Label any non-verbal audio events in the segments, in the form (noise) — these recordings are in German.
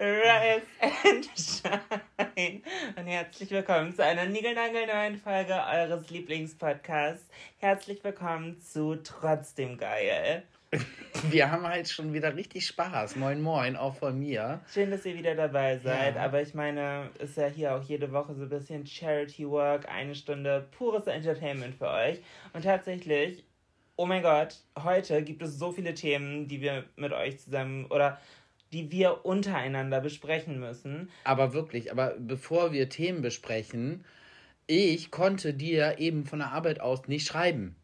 Rise and Shine. Und herzlich willkommen zu einer niegelnagelneuen Folge eures Lieblingspodcasts. Herzlich willkommen zu Trotzdem Geil. Wir haben halt schon wieder richtig Spaß. Moin, moin, auch von mir. Schön, dass ihr wieder dabei seid. Ja. Aber ich meine, ist ja hier auch jede Woche so ein bisschen Charity Work, eine Stunde pures Entertainment für euch. Und tatsächlich, oh mein Gott, heute gibt es so viele Themen, die wir mit euch zusammen oder die wir untereinander besprechen müssen. Aber wirklich, aber bevor wir Themen besprechen, ich konnte dir eben von der Arbeit aus nicht schreiben.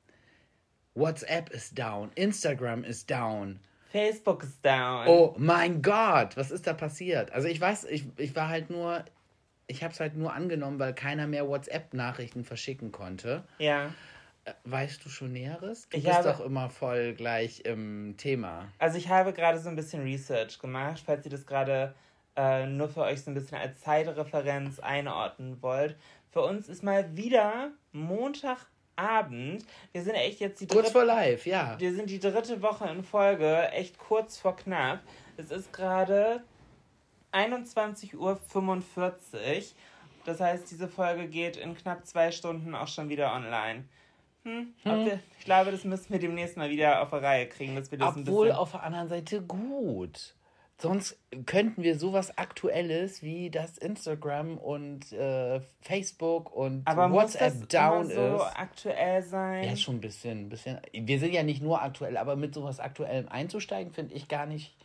WhatsApp ist down, Instagram ist down. Facebook ist down. Oh mein Gott, was ist da passiert? Also ich weiß, ich, ich war halt nur, ich habe es halt nur angenommen, weil keiner mehr WhatsApp-Nachrichten verschicken konnte. Ja. Weißt du schon Näheres? Du Ich bist habe- doch immer voll gleich im Thema. Also ich habe gerade so ein bisschen Research gemacht, falls ihr das gerade äh, nur für euch so ein bisschen als Zeitreferenz einordnen wollt. Für uns ist mal wieder Montagabend. Wir sind echt jetzt die Kurz dritte, vor live, ja. wir sind die dritte Woche in Folge, echt kurz vor knapp. Es ist gerade 21.45 Uhr. Das heißt, diese Folge geht in knapp zwei Stunden auch schon wieder online. Hm, wir, ich glaube, das müssen wir demnächst mal wieder auf die Reihe kriegen, dass wir das Obwohl auf der anderen Seite gut. Sonst könnten wir sowas Aktuelles wie das Instagram und äh, Facebook und Aber WhatsApp muss das down immer so ist. aktuell sein? Ja, schon ein bisschen, ein bisschen. Wir sind ja nicht nur aktuell, aber mit sowas Aktuellem einzusteigen, finde ich gar nicht.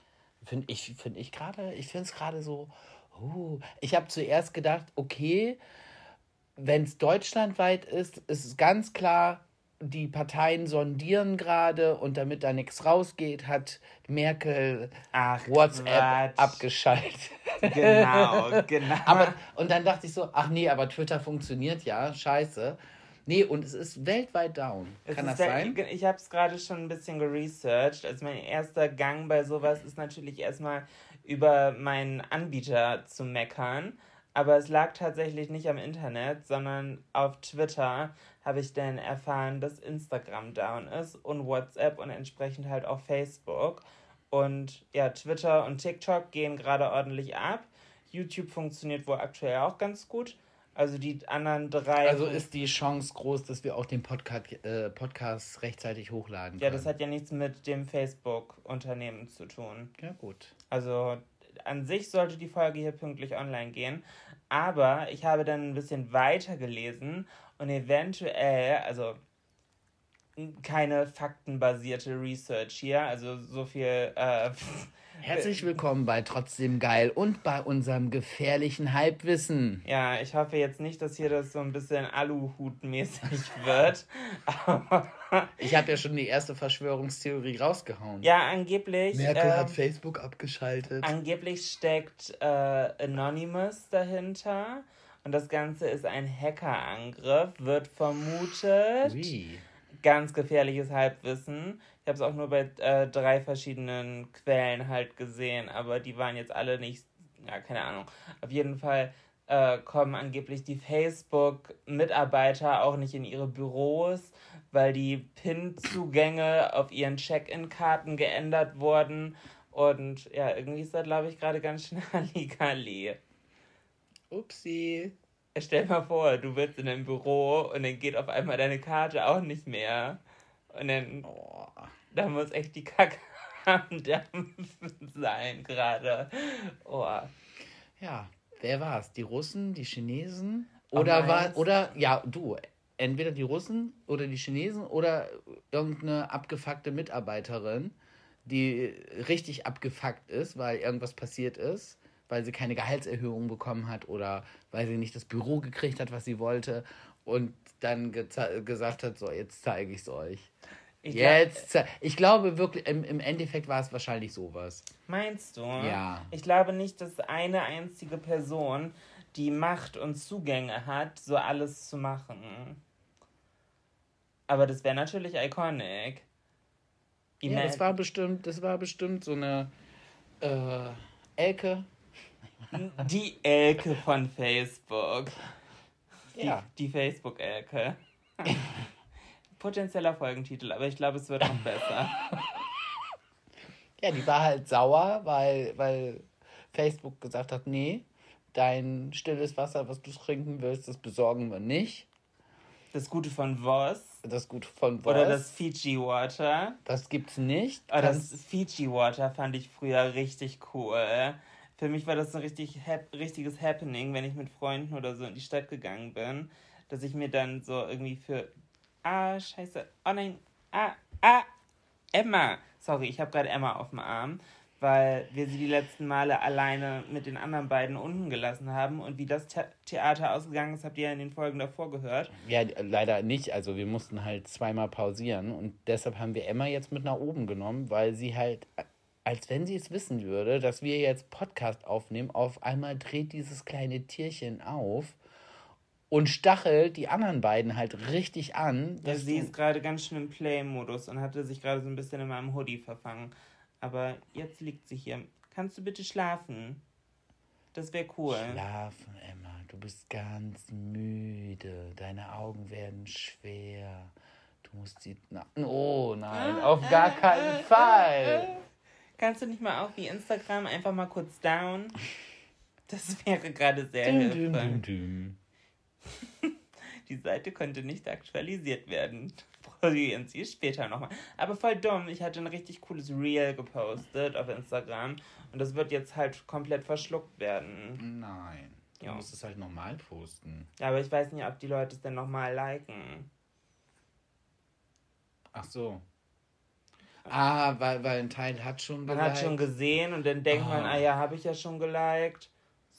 Finde ich, finde ich gerade, ich finde es gerade so. Uh, ich habe zuerst gedacht, okay, wenn es deutschlandweit ist, ist es ganz klar, die Parteien sondieren gerade und damit da nichts rausgeht, hat Merkel Ach, WhatsApp Quatsch. abgeschaltet. Genau, (laughs) genau. aber, und dann dachte ich so, ach nee, aber Twitter funktioniert ja, scheiße. Nee, und es ist weltweit down. Es Kann das der- sein? Ich habe es gerade schon ein bisschen geresearched. Also mein erster Gang bei sowas ist natürlich erstmal über meinen Anbieter zu meckern. Aber es lag tatsächlich nicht am Internet, sondern auf Twitter habe ich dann erfahren, dass Instagram down ist und WhatsApp und entsprechend halt auch Facebook. Und ja, Twitter und TikTok gehen gerade ordentlich ab. YouTube funktioniert wohl aktuell auch ganz gut. Also die anderen drei. Also ist die Chance groß, dass wir auch den Podcast, äh, Podcast rechtzeitig hochladen Ja, können. das hat ja nichts mit dem Facebook-Unternehmen zu tun. ja gut. Also an sich sollte die Folge hier pünktlich online gehen. Aber ich habe dann ein bisschen weiter gelesen und eventuell, also keine faktenbasierte Research hier, also so viel. Äh, (laughs) Herzlich willkommen bei Trotzdem Geil und bei unserem gefährlichen Halbwissen. ja, ich hoffe jetzt nicht, dass hier das so ein bisschen Aluhut-mäßig wird. (laughs) Ich habe ja schon die erste Verschwörungstheorie rausgehauen. ja, angeblich. Merkel ähm, hat Facebook abgeschaltet. Angeblich steckt äh, Anonymous dahinter und das Ganze ist ein Hackerangriff, wird vermutet. Wie? ganz gefährliches Halbwissen. Ich habe es auch nur bei äh, drei verschiedenen Quellen halt gesehen, aber die waren jetzt alle nicht, ja, keine Ahnung. Auf jeden Fall äh, kommen angeblich die Facebook-Mitarbeiter auch nicht in ihre Büros, weil die PIN-Zugänge auf ihren Check-in-Karten geändert wurden. Und ja, irgendwie ist da, glaube ich, gerade ganz schnell (laughs) Halligalli. Upsi. Stell mal vor, du bist in einem Büro und dann geht auf einmal deine Karte auch nicht mehr. Und dann, Oh. Da muss echt die Kacke (laughs) am Dampfen sein gerade. Oh. Ja, wer war's? Die Russen, die Chinesen? Oh, Oder war, meinst- oder, ja, du, entweder die Russen oder die Chinesen oder irgendeine abgefuckte Mitarbeiterin, die richtig abgefuckt ist, weil irgendwas passiert ist, weil sie keine Gehaltserhöhung bekommen hat oder weil sie nicht das Büro gekriegt hat, was sie wollte und dann gesagt hat, so, jetzt zeige ich es euch. Ich Jetzt, zei- ich glaube wirklich, im, im Endeffekt war es wahrscheinlich sowas. Meinst du? Ja. Ich glaube nicht, dass eine einzige Person die Macht und Zugänge hat, so alles zu machen. Aber das wäre natürlich iconic. Ja, das war bestimmt, das war bestimmt so eine äh, Elke. die Elke von Facebook. Die, Ja. die Facebook-Elke. (laughs) Potenzieller Folgentitel, aber ich glaube, es wird noch (laughs) besser. Ja, die war halt sauer, weil, weil Facebook gesagt hat, nee, dein stilles Wasser, was du trinken willst, das besorgen wir nicht. Das Gute von Voss Das gut von Voss. oder das Fiji Water. das gibt's nicht. Oh, das Kannst- Fiji Water fand ich früher richtig cool. Für mich war das ein richtig hap richtiges Happening, wenn ich mit Freunden oder so in die Stadt gegangen bin, dass ich mir dann so irgendwie für ah Scheiße, oh nein, ah ah. Emma, sorry, ich habe gerade Emma auf dem Arm, weil wir sie die letzten Male alleine mit den anderen beiden unten gelassen haben. Und wie das The Theater ausgegangen ist, habt ihr ja in den Folgen davor gehört. ja, leider nicht. Also wir mussten halt zweimal pausieren. Und deshalb haben wir Emma jetzt mit nach oben genommen, weil sie halt, als wenn sie es wissen würde, dass wir jetzt Podcast aufnehmen, auf einmal dreht dieses kleine Tierchen auf und stachelt die anderen beiden halt richtig an. Ja, sie ist gerade ganz schön im Play-Modus und hatte sich gerade so ein bisschen in meinem Hoodie verfangen. Aber jetzt liegt sie hier. Kannst du bitte schlafen? Das wäre cool. Schlafen, Emma. Du bist ganz müde. Deine Augen werden schwer. Du musst sie. Na, oh nein, auf gar keinen (laughs) Fall. Kannst du nicht mal auch wie Instagram einfach mal kurz down? Das wäre gerade sehr düm, hilfreich. düm, düm. (laughs) Die Seite konnte nicht aktualisiert werden. Probieren Sie es später nochmal. Aber voll dumm. Ich hatte ein richtig cooles Reel gepostet auf Instagram. Und das wird jetzt halt komplett verschluckt werden. Nein. Du Ja. musst es halt normal posten. Ja, aber ich weiß nicht, ob die Leute es denn nochmal liken. Ach so. Ah, weil, weil ein Teil hat schon Man hat schon geliked. gesehen und dann denkt man, Ah. ah ja, habe ich ja schon geliked.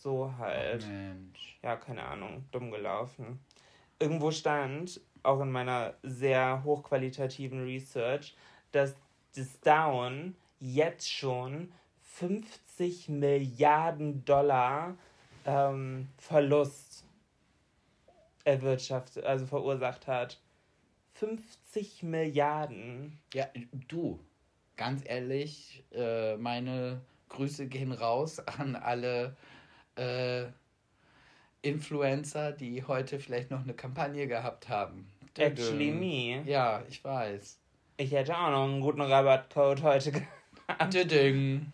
So halt. Mensch. Ja, keine Ahnung, dumm gelaufen. Irgendwo stand, auch in meiner sehr hochqualitativen Research, dass das Down jetzt schon 50 Milliarden Dollar ähm, Verlust erwirtschaftet, also verursacht hat. 50 Milliarden. Ja, du, ganz ehrlich, äh, meine Grüße gehen raus an alle äh, Influencer, die heute vielleicht noch eine Kampagne gehabt haben. Actually me. Ja, ich weiß. Ich hätte auch noch einen guten Rabattcode heute (laughs) gehabt. Düding.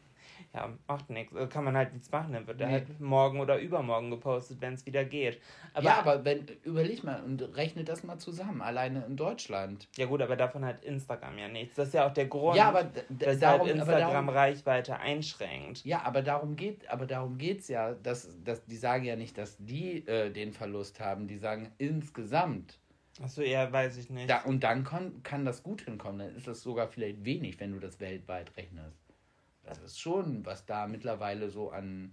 Ja, macht nichts. Kann man halt nichts machen. Dann wird Nee. halt morgen oder übermorgen gepostet, wenn es wieder geht. Aber, ja, aber wenn, überleg mal und rechne das mal zusammen, alleine in Deutschland. Ja gut, aber davon hat Instagram ja nichts. Das ist ja auch der Grund, Ja, aber d- d- weshalb darum- aber Instagram darum- Reichweite einschränkt. Ja, aber darum geht, aber darum geht's ja, dass, dass die sagen ja nicht, dass die äh, den Verlust haben, die sagen insgesamt. Achso, ja, weiß ich nicht. Da, und dann kann, kann das gut hinkommen. Dann ist das sogar vielleicht wenig, wenn du das weltweit rechnest. Das ist schon, was da mittlerweile so an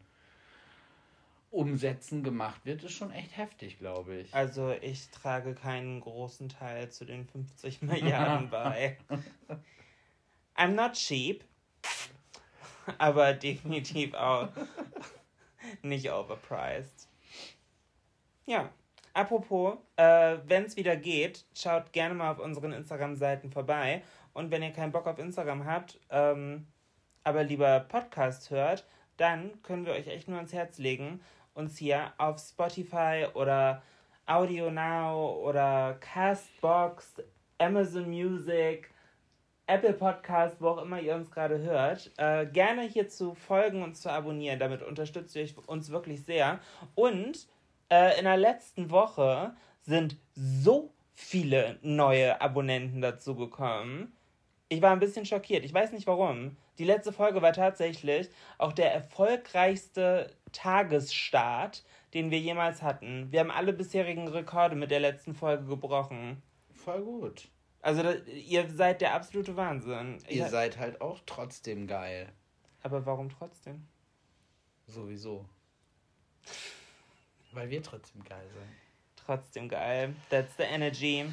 Umsätzen gemacht wird, ist schon echt heftig, glaube ich. Also ich trage keinen großen Teil zu den 50 Milliarden (laughs) bei. I'm not cheap, aber definitiv auch nicht overpriced. Ja, Apropos, äh, wenn es wieder geht, schaut gerne mal auf unseren Instagram-Seiten vorbei. Und wenn ihr keinen Bock auf Instagram habt, ähm, aber lieber Podcast hört, dann können wir euch echt nur ans Herz legen, uns hier auf Spotify oder Audio Now oder Castbox, Amazon Music, Apple Podcast, wo auch immer ihr uns gerade hört, äh, gerne hier zu folgen und zu abonnieren. Damit unterstützt ihr uns wirklich sehr. Und äh, in der letzten Woche sind so viele neue Abonnenten dazugekommen. Ich war ein bisschen schockiert. Ich weiß nicht warum. Die letzte Folge war tatsächlich auch der erfolgreichste Tagesstart, den wir jemals hatten. Wir haben alle bisherigen Rekorde mit der letzten Folge gebrochen. Voll gut. Also da, ihr seid der absolute Wahnsinn. Ihr seid halt auch trotzdem geil. Aber warum trotzdem? Sowieso. Weil wir trotzdem geil sind. Trotzdem geil. That's the energy.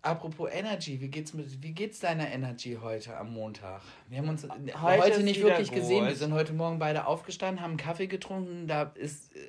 Apropos Energy, wie geht's mit wie geht's deiner Energy heute am Montag? Wir haben uns heute, Heute nicht wirklich gesehen. gut. Wir sind heute Morgen beide aufgestanden, haben Kaffee getrunken. Da ist äh,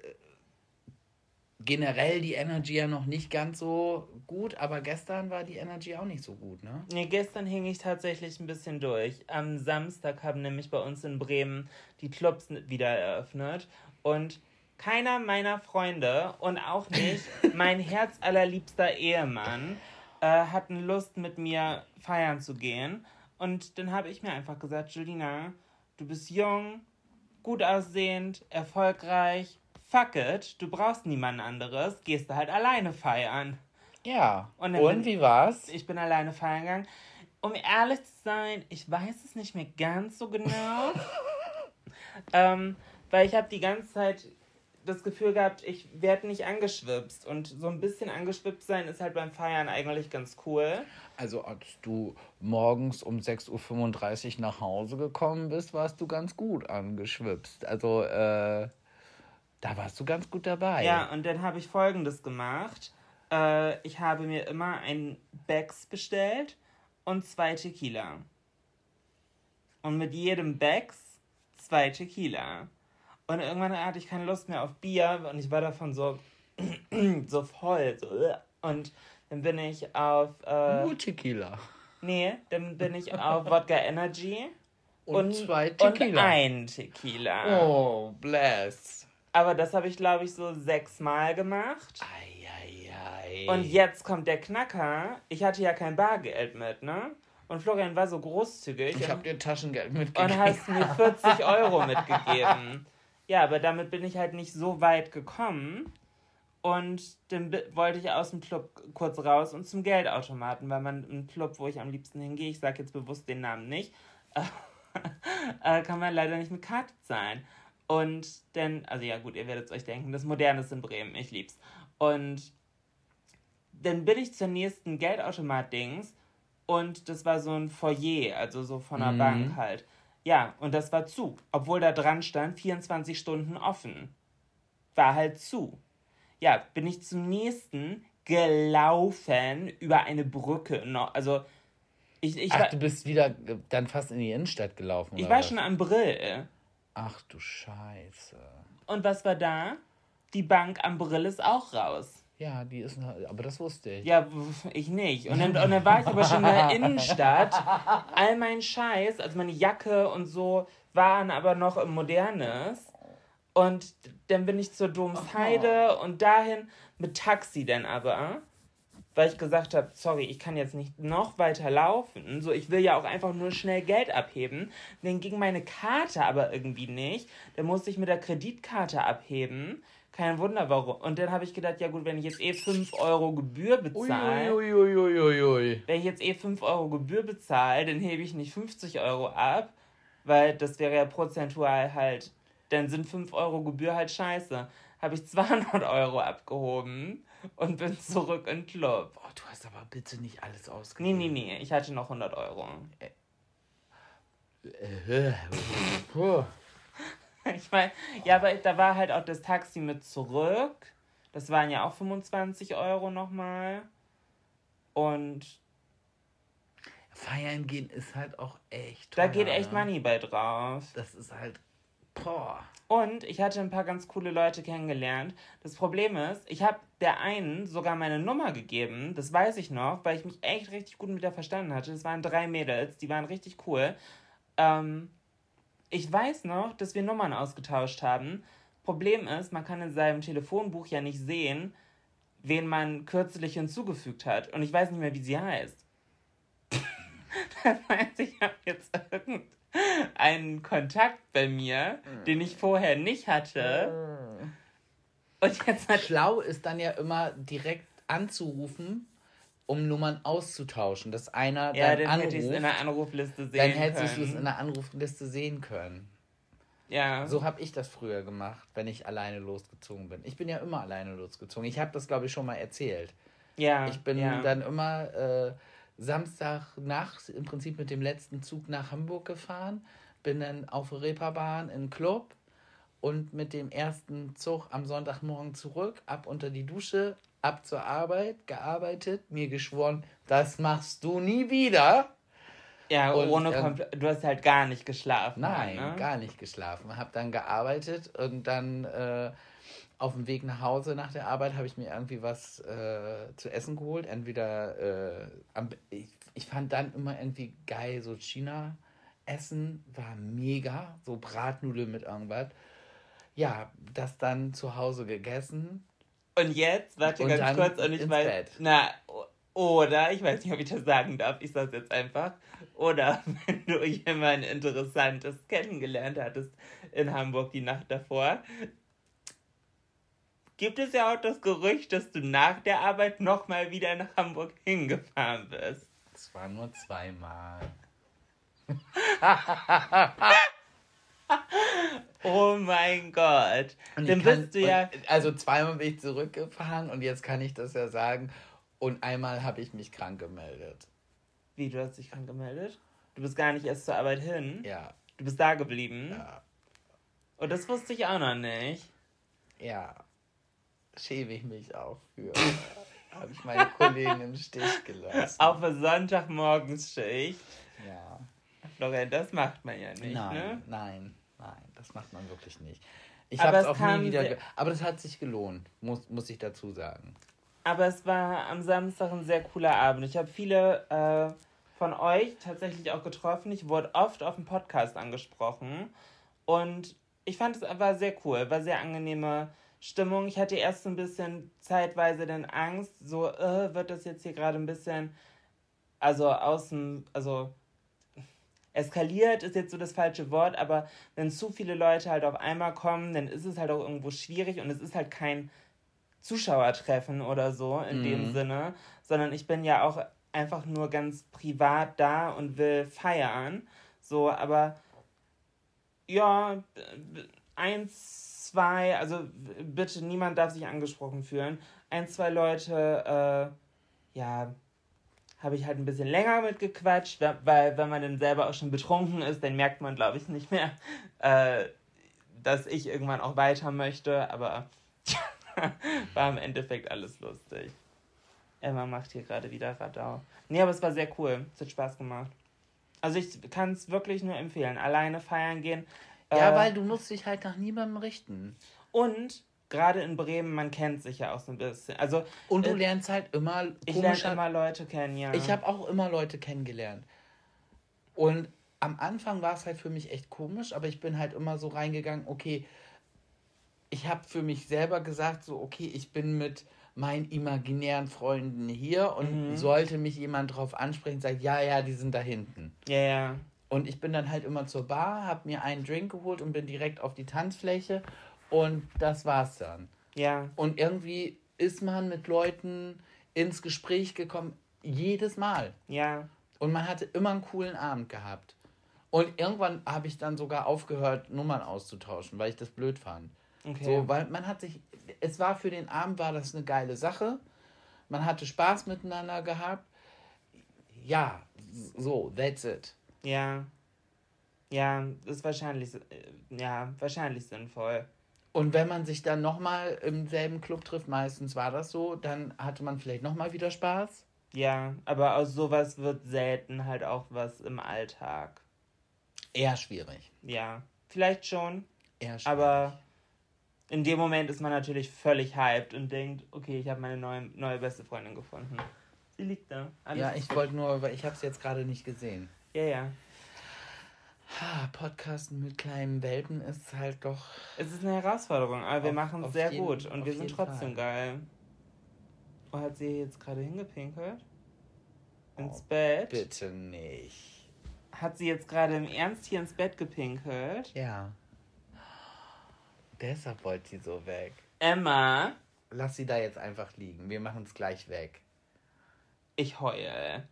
generell die Energy ja noch nicht ganz so gut, aber gestern war die Energy auch nicht so gut, ne? Nee, gestern hing ich tatsächlich ein bisschen durch. Am Samstag haben nämlich bei uns in Bremen die Clubs wieder eröffnet und keiner meiner Freunde und auch nicht (laughs) mein herzallerliebster Ehemann äh, hatten Lust mit mir feiern zu gehen. Und dann habe ich mir einfach gesagt, Julina, du bist jung, gut aussehend, erfolgreich. Fuck it, du brauchst niemand anderes, gehst du halt alleine feiern. Ja. Und Und, bin- wie war's? Ich bin alleine feiern gegangen. Um ehrlich zu sein, ich weiß es nicht mehr ganz so genau. (laughs) ähm, weil ich habe die ganze Zeit das Gefühl gehabt, ich werde nicht angeschwipst. Und so ein bisschen angeschwipst sein ist halt beim Feiern eigentlich ganz cool. Also, als du morgens um 6.35 Uhr nach Hause gekommen bist, warst du ganz gut angeschwipst. Also, äh, da warst du ganz gut dabei. Ja, und dann habe ich folgendes gemacht. Äh, ich habe mir immer ein Becks bestellt und zwei Tequila. Und mit jedem Becks zwei Tequila. Und irgendwann hatte ich keine Lust mehr auf Bier und ich war davon so, (clears throat) so voll. So. Und dann bin ich auf. Äh, Nur Tequila. nee, dann bin ich auf Wodka Energy. Und, zwei Und Tequila. ein Tequila. Oh, bless. Aber das habe ich, glaube ich, so sechsmal gemacht. Eieiei. Und jetzt kommt der Knacker. Ich hatte ja kein Bargeld mit, ne? Und Florian war so großzügig ich habe und, dir Taschengeld und mitgegeben. hast mir 40 Euro (laughs) mitgegeben. Ja, aber damit bin ich halt nicht so weit gekommen. Und dann wollte ich aus dem Club kurz raus und zum Geldautomaten, weil man im Club, wo ich am liebsten hingehe, ich sage jetzt bewusst den Namen nicht, (laughs) äh, kann man leider nicht mit Karte zahlen. Und dann, also ja gut, ihr werdet es euch denken, das Moderne ist in Bremen, ich lieb's. Und dann bin ich zur nächsten Geldautomat-Dings und das war so ein Foyer, also so von der Mhm. Bank halt. Ja, und das war zu, obwohl da dran stand 24 Stunden offen. War halt zu. Ja, bin ich zum nächsten gelaufen über eine Brücke. noch. Also, ich, ich, Ach, war, du bist wieder dann fast in die Innenstadt gelaufen. ich war was? schon am Brill. Ach du Scheiße. Und was war da? Die Bank am Brill ist auch raus. Ja, die ist noch, aber das wusste ich. Ja, ich nicht. Und dann, und dann war ich aber schon in der (laughs) Innenstadt. All mein Scheiß, also meine Jacke und so, waren aber noch im Modernes. Und dann bin ich zur Domsheide und dahin mit Taxi dann aber. Weil ich gesagt habe, sorry, ich kann jetzt nicht noch weiter laufen. So, ich will ja auch einfach nur schnell Geld abheben. Dann ging meine Karte aber irgendwie nicht. Dann musste ich mit der Kreditkarte abheben. Kein Wunder warum. Und dann habe ich gedacht, ja gut, wenn ich jetzt eh 5 Euro Gebühr bezahle, wenn ich jetzt eh 5 Euro Gebühr bezahle, dann hebe ich nicht 50 Euro ab, weil das wäre ja prozentual halt, dann sind 5 Euro Gebühr halt scheiße. Habe ich 200 Euro abgehoben und bin zurück in den Club. Oh, du hast aber bitte nicht alles Nee, ausgegeben. nee, nee, ich hatte noch 100 Euro. Äh, (laughs) puh. Ich meine, ja, aber da war halt auch das Taxi mit zurück. Das waren ja auch 25 Euro nochmal. Und Feiern gehen ist halt auch echt da teuer, geht echt ne? Money bei drauf. Das ist halt Boah. Und ich hatte ein paar ganz coole Leute kennengelernt. Das Problem ist, ich habe der einen sogar meine Nummer gegeben. Das weiß ich noch, weil ich mich echt richtig gut mit der verstanden hatte. Das waren drei Mädels, die waren richtig cool. Ähm, ich weiß noch, dass wir Nummern ausgetauscht haben. Problem ist, man kann in seinem Telefonbuch ja nicht sehen, wen man kürzlich hinzugefügt hat. Und ich weiß nicht mehr, wie sie heißt. (laughs) das heißt, ich habe jetzt irgendeinen Kontakt bei mir, den ich vorher nicht hatte. Und jetzt hat Schlau ist dann ja immer direkt anzurufen, um Nummern auszutauschen, dass einer ja, dann, anruft. hätte in der Anrufliste sehen dann hättest du es in der Anrufliste sehen können. Ja. So habe ich das früher gemacht, wenn ich alleine losgezogen bin. Ich bin ja immer alleine losgezogen. Ich habe das, glaube ich, schon mal erzählt. ja. Ich bin ja. dann immer äh, Samstag nachts im Prinzip mit dem letzten Zug nach Hamburg gefahren, bin dann auf der Reeperbahn in den Club und mit dem ersten Zug am Sonntagmorgen zurück, ab unter die Dusche, ab zur Arbeit, gearbeitet, mir geschworen, das machst du nie wieder. Ja, Und, ohne ähm, Du hast halt gar nicht geschlafen. Nein, ne? gar nicht geschlafen. Habe dann gearbeitet und dann äh, auf dem Weg nach Hause nach der Arbeit habe ich mir irgendwie was äh, zu essen geholt. Entweder, äh, am, ich, ich fand dann immer irgendwie geil, so China essen war mega, so Bratnudeln mit irgendwas. Ja, das dann zu Hause gegessen. Und jetzt, warte Und ganz kurz, und ich weiß, Bett. na, oder, ich weiß nicht, ob ich das sagen darf, ich sag's jetzt einfach, oder (laughs) wenn du jemand Interessantes kennengelernt hattest in Hamburg die Nacht davor, gibt es ja auch das Gerücht, dass du nach der Arbeit nochmal wieder nach Hamburg hingefahren bist. Es war nur zweimal. (laughs) (laughs) Oh mein Gott. Und Dann kann- bist du ja. Und, also zweimal bin ich zurückgefahren und jetzt kann ich das ja sagen. Und einmal habe ich mich krank gemeldet. Wie, du hast dich krank gemeldet? Du bist gar nicht erst zur Arbeit hin? Ja, Du bist da geblieben? ja, Und das wusste ich auch noch nicht. ja. Schäme ich mich auch für. (laughs) habe ich meine Kollegen im Stich gelassen. Auf eine Sonntagmorgensschicht. Ja. Florian, das macht man ja nicht, Nein, ne? nein, nein, das macht man wirklich nicht. Ich Aber habe es auch nie wieder. aber das hat sich gelohnt, muss, muss ich dazu sagen. Aber es war am Samstag ein sehr cooler Abend. Ich habe viele äh, von euch tatsächlich auch getroffen. Ich wurde oft auf dem Podcast angesprochen. Und ich fand es war sehr cool, war sehr angenehme Stimmung. Ich hatte erst so ein bisschen zeitweise dann Angst, so äh, wird das jetzt hier gerade ein bisschen, also außen, also eskaliert ist jetzt so das falsche Wort, aber wenn zu viele Leute halt auf einmal kommen, dann ist es halt auch irgendwo schwierig und es ist halt kein Zuschauertreffen oder so in dem Sinne, sondern ich bin ja auch einfach nur ganz privat da und will feiern. So, aber ja, eins, zwei, also bitte, niemand darf sich angesprochen fühlen. Ein, zwei Leute, äh, ja, habe ich halt ein bisschen länger mitgequatscht, weil wenn man dann selber auch schon betrunken ist, dann merkt man, glaube ich, nicht mehr, (laughs) äh, dass ich irgendwann auch weiter möchte, aber (laughs) war im Endeffekt alles lustig. Emma macht hier gerade wieder Radau. Nee, aber es war sehr cool. Es hat Spaß gemacht. Also ich kann es wirklich nur empfehlen. Alleine feiern gehen. Ja, Äh, weil du musst dich halt nach niemandem richten. Und gerade in Bremen, man kennt sich ja auch so ein bisschen. Also Und du äh, lernst halt immer ich lerne immer Leute kennen, ja. Ich habe auch immer Leute kennengelernt. Und am Anfang war es halt für mich echt komisch, aber ich bin halt immer so reingegangen, okay, ich habe für mich selber gesagt, so, okay, ich bin mit meinen imaginären Freunden hier und sollte mich jemand drauf ansprechen, sagt, ja, ja, die sind da hinten. Ja, ja. Und ich bin dann halt immer zur Bar, habe mir einen Drink geholt und bin direkt auf die Tanzfläche und das war's dann. Ja. Und irgendwie ist man mit Leuten ins Gespräch gekommen, jedes Mal. Ja. Und man hatte immer einen coolen Abend gehabt. Und irgendwann habe ich dann sogar aufgehört, Nummern auszutauschen, weil ich das blöd fand. Okay. So, weil man hat sich, es war für den Abend war das eine geile Sache. Man hatte Spaß miteinander gehabt. Ja, so, that's it. Ja. Ja, ist wahrscheinlich, äh, ja, wahrscheinlich sinnvoll. Und wenn man sich dann nochmal im selben Club trifft, meistens war das so, dann hatte man vielleicht nochmal wieder Spaß. Ja, aber aus sowas wird selten halt auch was im Alltag. Eher schwierig. Ja, vielleicht schon. Eher Aber in dem Moment ist man natürlich völlig hyped und denkt, okay, ich habe meine neue, neue beste Freundin gefunden. Sie liegt da. Alles Ja, ich wollte nur, weil ich habe es jetzt gerade nicht gesehen. Ja, ja. Ha, Podcasten mit kleinen Welpen ist halt doch. Es ist eine Herausforderung, aber wir machen es sehr jeden- gut und wir sind trotzdem Fall. geil. Oh, hat sie jetzt gerade hingepinkelt? Ins Oh, Bett? Bitte nicht. Hat sie jetzt gerade im Ernst hier ins Bett gepinkelt? Ja. Deshalb wollte sie so weg. Emma, Lass sie da jetzt einfach liegen. Wir machen es gleich weg. ich heule.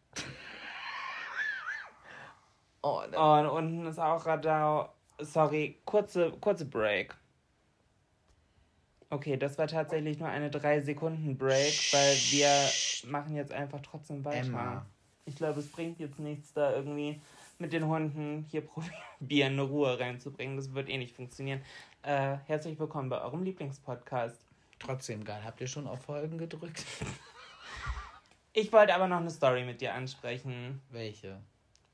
Oh, da- Oh, und unten ist auch Radau. Sorry, kurze, kurze Break. Okay, das war tatsächlich nur eine 3-Sekunden-Break, weil wir machen jetzt einfach trotzdem weiter. Emma. Ich glaube, es bringt jetzt nichts, da irgendwie mit den Hunden hier (laughs) probieren, eine Ruhe reinzubringen. Das wird eh nicht funktionieren. Äh, herzlich willkommen bei eurem Lieblingspodcast. Trotzdem geil. Habt ihr schon auf Folgen gedrückt? Ich wollte aber noch eine Story mit dir ansprechen. Welche?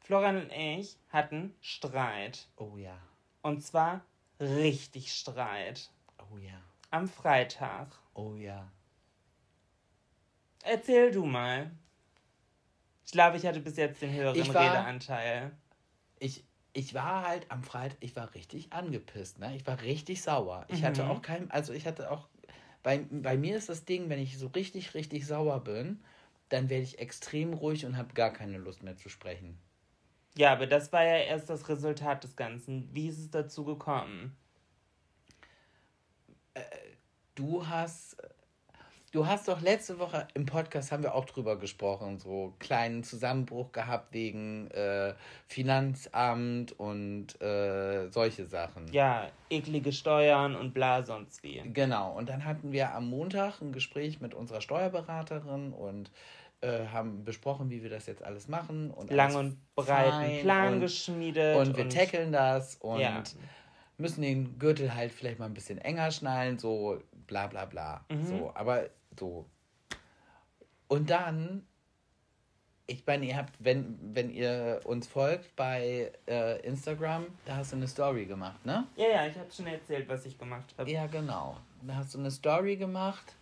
Florian und ich hatten Streit. Oh ja. Und zwar richtig Streit. Oh ja. Am Freitag. Oh ja. Erzähl du mal. Ich glaube, ich hatte bis jetzt den höheren Ich war- Redeanteil. Ich, ich war halt am Freitag, ich war richtig angepisst, ne? Ich war richtig sauer. Ich hatte Mhm. auch kein, also ich hatte auch, bei, bei mir ist das Ding, wenn ich so richtig, richtig sauer bin, dann werde ich extrem ruhig und habe gar keine Lust mehr zu sprechen. Ja, aber das war ja erst das Resultat des Ganzen. Wie ist es dazu gekommen? Du hast, du hast doch letzte Woche im Podcast haben wir auch drüber gesprochen, so kleinen Zusammenbruch gehabt wegen äh, Finanzamt und äh, solche Sachen. Ja, eklige Steuern und bla sonst wie. Genau, und dann hatten wir am Montag ein Gespräch mit unserer Steuerberaterin und äh, haben besprochen, wie wir das jetzt alles machen. Und Lang und breiten fein Plan und, geschmiedet. Und wir tackeln das und Ja. müssen den Gürtel halt vielleicht mal ein bisschen enger schnallen, so bla bla bla. Mhm. So, aber so. Und dann, ich meine, ihr habt, wenn, wenn ihr uns folgt bei äh, Instagram, da hast du eine Story gemacht, ne? Ja, ja, ich habe schon erzählt, was ich gemacht habe. Ja, genau. Da hast du eine Story gemacht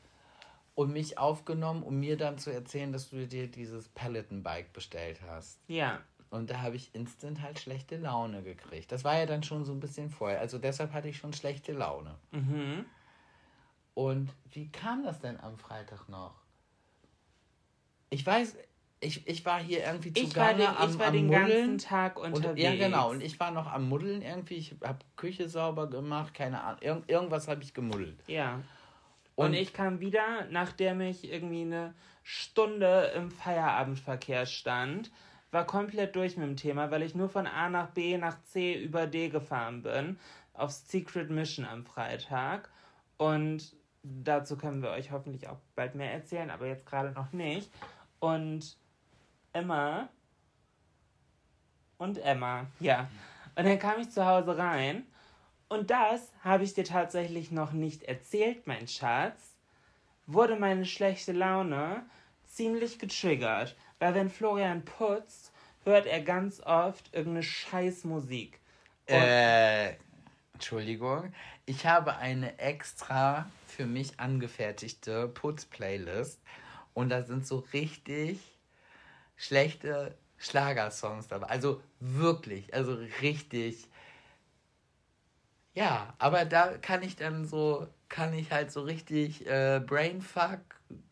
und mich aufgenommen, um mir dann zu erzählen, dass du dir dieses Peloton-Bike bestellt hast. Ja. Und da habe ich instant halt schlechte Laune gekriegt. Das war ja dann schon so ein bisschen vorher. Also deshalb hatte ich schon schlechte Laune. Mhm. Und wie kam das denn am Freitag noch? Ich weiß, ich, ich war hier irgendwie Ich zugange war den, am, ich war am den Muddeln. ganzen Tag unterwegs. Und, ja, genau. Und ich war noch am Muddeln irgendwie. Ich habe Küche sauber gemacht, keine Ahnung. Irgend, irgendwas habe ich gemuddelt. Ja. Und, Und- ich kam wieder, nachdem ich irgendwie eine Stunde im Feierabendverkehr stand, war komplett durch mit dem Thema, weil ich nur von A nach B nach C über D gefahren bin, aufs Secret Mission am Freitag. Und dazu können wir euch hoffentlich auch bald mehr erzählen, aber jetzt gerade noch nicht. Und Emma und Emma, ja. Und dann kam ich zu Hause rein und das habe ich dir tatsächlich noch nicht erzählt, mein Schatz. Wurde meine schlechte Laune ziemlich getriggert. Weil wenn Florian putzt, hört er ganz oft irgendeine Scheißmusik. Und Äh, Entschuldigung. Ich habe eine extra für mich angefertigte Putz-Playlist. Und da sind so richtig schlechte Schlagersongs dabei. Also wirklich, also richtig. Ja, aber da kann ich dann so, kann ich halt so richtig äh, Brainfuck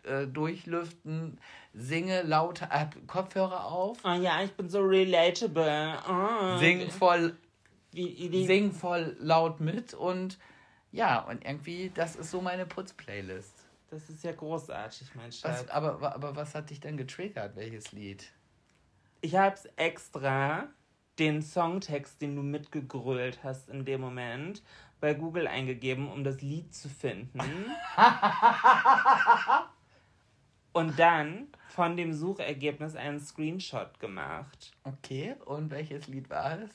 äh, durchlüften, singe laut, hab Kopfhörer auf, oh ja, ich bin so relatable. Oh. sing voll wie, sing voll laut mit und ja, und irgendwie, das ist so meine Putz-Playlist. Das ist ja großartig, mein Schatz. Was, aber, aber was hat dich denn getriggert, welches Lied? Ich hab's extra den Songtext, den du mitgegrölt hast in dem Moment, bei Google eingegeben, um das Lied zu finden. (laughs) Und dann von dem Suchergebnis einen Screenshot gemacht. Okay, und welches Lied war es?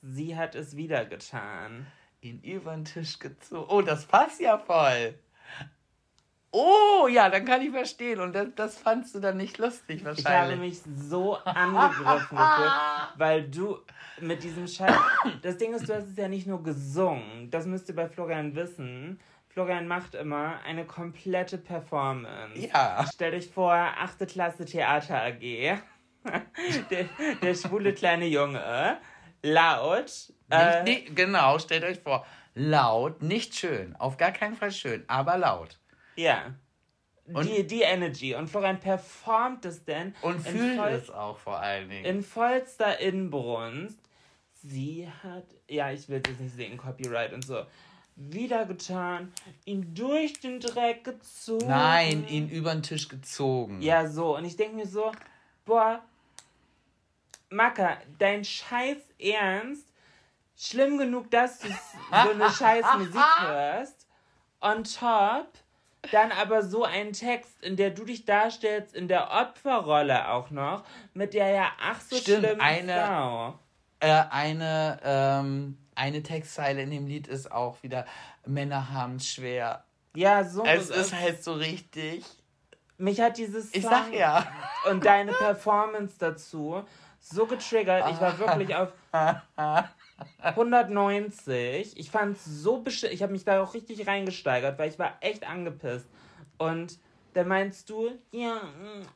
Sie hat es wieder getan. Ihn über den Tisch gezogen. Oh, das passt ja voll. Oh, ja, dann kann ich verstehen. Und das, das fandst du dann nicht lustig wahrscheinlich. Ich habe mich so angegriffen gefühlt, (laughs) weil du mit diesem Scheiß. Das Ding ist, du hast es ja nicht nur gesungen. Das müsst ihr bei Florian wissen. Florian macht immer eine komplette Performance. Ja. Stellt euch vor, 8. Klasse Theater AG. (laughs) der, der schwule kleine Junge. Laut. Äh, Nicht, nee, genau, stellt euch vor. Laut, nicht schön. Auf gar keinen Fall schön, aber laut. Ja. Und- die, die Energy. Und Florian performt es denn. Und fühlt es auch vor allen Dingen. In vollster Inbrunst. Sie hat, ja, ich will jetzt nicht sehen, Copyright und so, wieder getan, ihn durch den Dreck gezogen. Nein, ihn über den Tisch gezogen. Ja, so. Und ich denke mir so, boah, Macker, dein Scheiß Ernst, schlimm genug, dass du so eine scheiß (laughs) Musik hörst. On top, dann aber so einen Text, in der du dich darstellst, in der Opferrolle auch noch, mit der ja ach so Stimmt, schlimmen eine- Frau. Äh, eine, ähm, eine Textzeile in dem Lied ist auch wieder, Männer haben es schwer. Ja, so. Es ist halt so richtig. mich hat dieses Ich Song sag ja. (laughs) und deine Performance dazu so getriggert. Ich war (laughs) wirklich auf (laughs) 190. Ich fand's so besch Ich habe mich da auch richtig reingesteigert, weil ich war echt angepisst. Und dann meinst du, ja,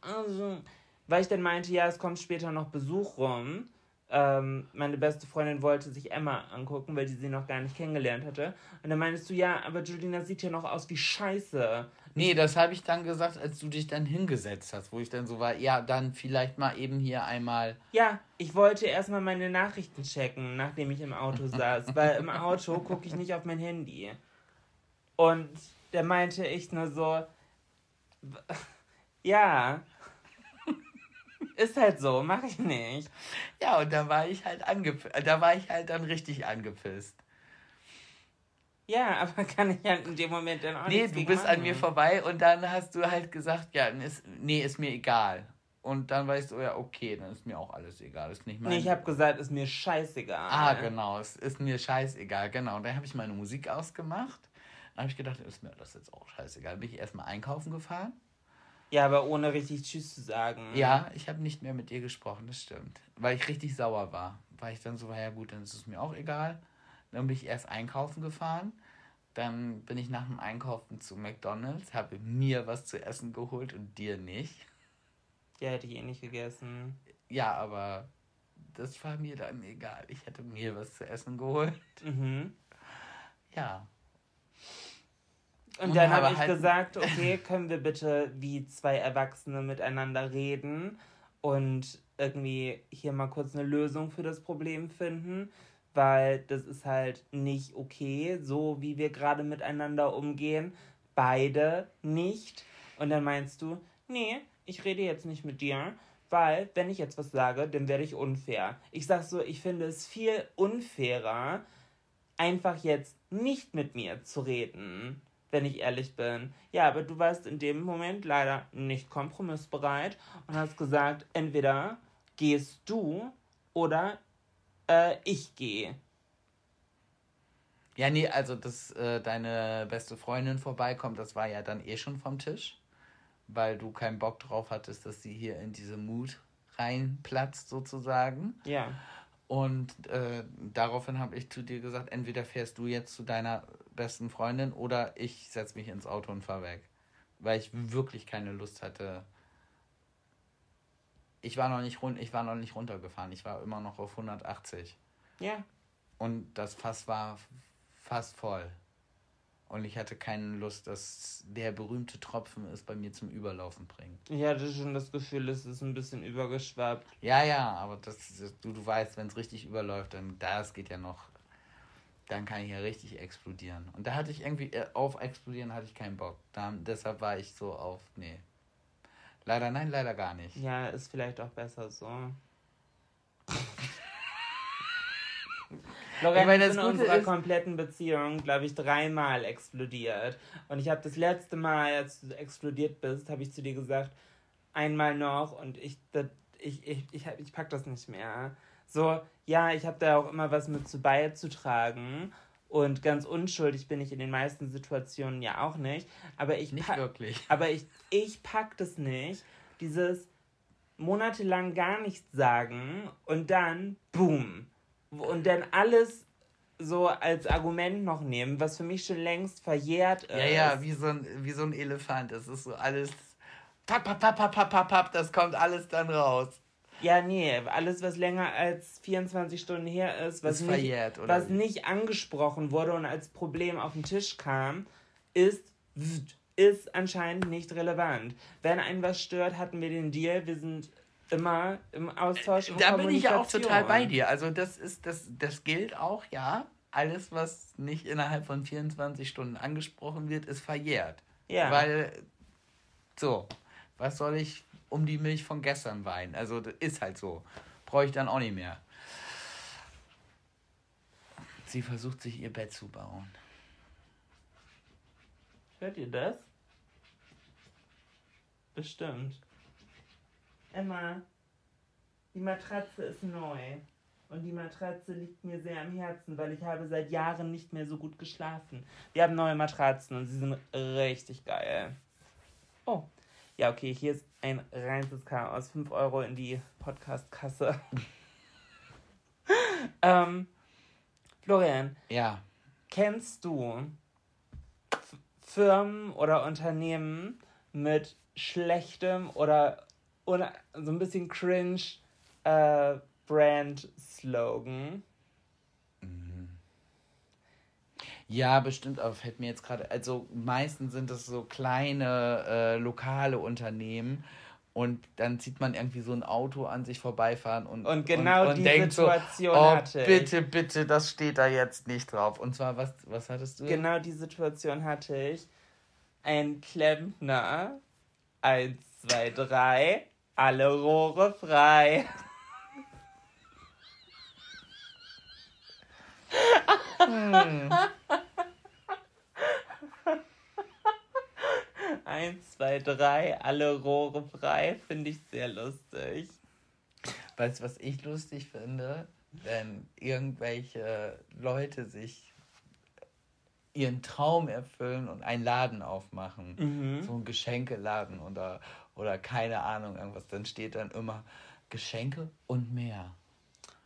also, weil ich dann meinte, ja, es kommt später noch Besuch rum. Ähm, meine beste Freundin wollte sich Emma angucken, weil die sie noch gar nicht kennengelernt hatte. Und dann meinst du, ja, aber Julina sieht ja noch aus wie Scheiße. Nee, das habe ich dann gesagt, als du dich dann hingesetzt hast, wo ich dann so war, ja, dann vielleicht mal eben hier einmal. Ja, ich wollte erstmal meine Nachrichten checken, nachdem ich im Auto (laughs) saß, weil im Auto gucke ich nicht auf mein Handy. Und da meinte ich nur so, (laughs) ja, ist halt so, mache ich nicht. Ja, und da war ich halt angepisst. Da war ich halt dann richtig angepisst. Ja, aber (laughs) kann ich ja in dem Moment dann auch Nee, du bist an machen. mir vorbei und dann hast du halt gesagt, ja, ist, nee, ist mir egal. Und dann weißt du, ja, okay, dann ist mir auch alles egal. Ist nicht mein. Nee, ich habe gesagt, ist mir scheißegal. Ah, genau, es ist mir scheißegal, genau. Und dann habe ich meine Musik ausgemacht. Dann habe ich gedacht, ist mir das jetzt auch scheißegal. Bin ich erstmal einkaufen gefahren. Ja, aber ohne richtig Tschüss zu sagen. Ja, ich habe nicht mehr mit ihr gesprochen, das stimmt. Weil ich richtig sauer war. Weil ich dann so war, ja gut, dann ist es mir auch egal. Dann bin ich erst einkaufen gefahren. Dann bin ich nach dem Einkaufen zu McDonalds, habe mir was zu essen geholt und dir nicht. Ja, hätte ich eh nicht gegessen. Ja, aber das war mir dann egal. Ich hätte mir was zu essen geholt. Mhm. Ja. Und Und dann habe ich halt- gesagt, okay, können wir bitte wie zwei Erwachsene miteinander reden und irgendwie hier mal kurz eine Lösung für das Problem finden, weil das ist halt nicht okay, so wie wir gerade miteinander umgehen. Beide nicht. Und dann meinst du, nee, ich rede jetzt nicht mit dir, weil wenn ich jetzt was sage, dann werde ich unfair. Ich sag so, ich finde es viel unfairer, einfach jetzt nicht mit mir zu reden, wenn ich ehrlich bin. Ja, aber du warst in dem Moment leider nicht kompromissbereit und hast gesagt, entweder gehst du oder äh, ich gehe. Ja, nee, also dass äh, deine beste Freundin vorbeikommt, das war ja dann eh schon vom Tisch. Weil du keinen Bock drauf hattest, dass sie hier in diese Mut reinplatzt, sozusagen. Ja. Und äh, daraufhin habe ich zu dir gesagt, entweder fährst du jetzt zu deiner besten Freundin oder ich setze mich ins Auto und fahre weg. Weil ich wirklich keine Lust hatte. Ich war noch nicht run ich war noch nicht runtergefahren. Ich war immer noch auf 180. Ja. Und das Fass war fast voll. Und ich hatte keine Lust, dass der berühmte Tropfen es bei mir zum Überlaufen bringt. Ich hatte schon das Gefühl, es ist ein bisschen übergeschwappt. Ja, ja, aber das, das du, du weißt, wenn es richtig überläuft, dann das geht ja noch. Dann kann ich ja richtig explodieren. Und da hatte ich irgendwie, äh, auf explodieren hatte ich keinen Bock. Da, deshalb war ich so auf, nee. Leider nein, leider gar nicht. Ja, ist vielleicht auch besser so. (laughs) Ich meine, ist in unserer ist- kompletten Beziehung, glaube ich, dreimal explodiert. Und ich habe das letzte Mal, als du explodiert bist, habe ich zu dir gesagt, einmal noch und ich, das, ich, ich, ich, ich pack das nicht mehr. So, ja, ich habe da auch immer was mit zu beizutragen. Und ganz unschuldig bin ich in den meisten Situationen ja auch nicht. Aber ich Nicht pack- wirklich. (laughs) Aber ich, ich pack das nicht. Dieses monatelang gar nichts sagen und dann boom. Und dann alles so als Argument noch nehmen, was für mich schon längst verjährt ist. Ja, ja, wie so ein, wie so ein Elefant. Das ist so alles. Papp, papp, papp, papp, papp, papp, das kommt alles dann raus. Ja, nee, alles, was länger als 24 Stunden her ist, was, Ist nicht, verjährt, oder was nicht angesprochen wurde und als Problem auf den Tisch kam, ist, ist anscheinend nicht relevant. Wenn einen was stört, hatten wir den Deal, wir sind immer im Austausch. und Da bin ich ja auch total bei dir. Also das ist, das, das gilt auch, ja. Alles, was nicht innerhalb von 24 Stunden angesprochen wird, ist verjährt. Ja. Weil, so, was soll ich um die Milch von gestern weinen? Also das ist halt so. Brauche ich dann auch nicht mehr. Sie versucht sich ihr Bett zu bauen. Hört ihr das? Bestimmt. Emma, die Matratze ist neu. Und die Matratze liegt mir sehr am Herzen, weil ich habe seit Jahren nicht mehr so gut geschlafen. Wir haben neue Matratzen und sie sind richtig geil. Oh. Ja, okay, hier ist ein reines Chaos. 5 Euro in die Podcast-Kasse. (laughs) ähm, Florian, Ja. Kennst du Firmen oder Unternehmen mit schlechtem oder, oder so ein bisschen cringe äh, Brand-Slogan? Ja, bestimmt, aber fällt mir jetzt gerade, also meistens sind das so kleine äh, lokale Unternehmen und dann sieht man irgendwie so ein Auto an sich vorbeifahren und, Und genau die Situation so, oh, hatte ich. bitte, bitte, das steht da jetzt nicht drauf. Und zwar, was, was hattest du? Genau die Situation hatte ich. Ein Klempner, eins, zwei, drei, alle Rohre frei. Eins, zwei, drei, alle Rohre frei, finde ich sehr lustig. Weißt du, was ich lustig finde? Wenn irgendwelche Leute sich ihren Traum erfüllen und einen Laden aufmachen. Mhm. So ein Geschenkeladen oder, oder keine Ahnung, irgendwas. Dann steht dann immer Geschenke und mehr.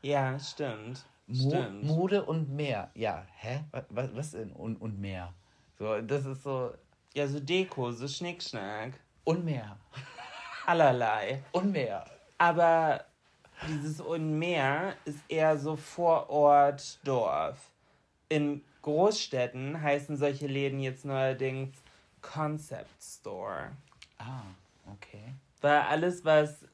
Ja, stimmt. Mo stimmt. Mode und mehr. Ja, hä? Was, was, was denn? Und, und mehr. So, das ist so. Ja, so Deko, so Schnickschnack. Und mehr. (laughs) Allerlei. Und mehr. Aber dieses und mehr ist eher so Vorort, Dorf. In Großstädten heißen solche Läden jetzt neuerdings Concept Store. Ah, okay. Weil alles, was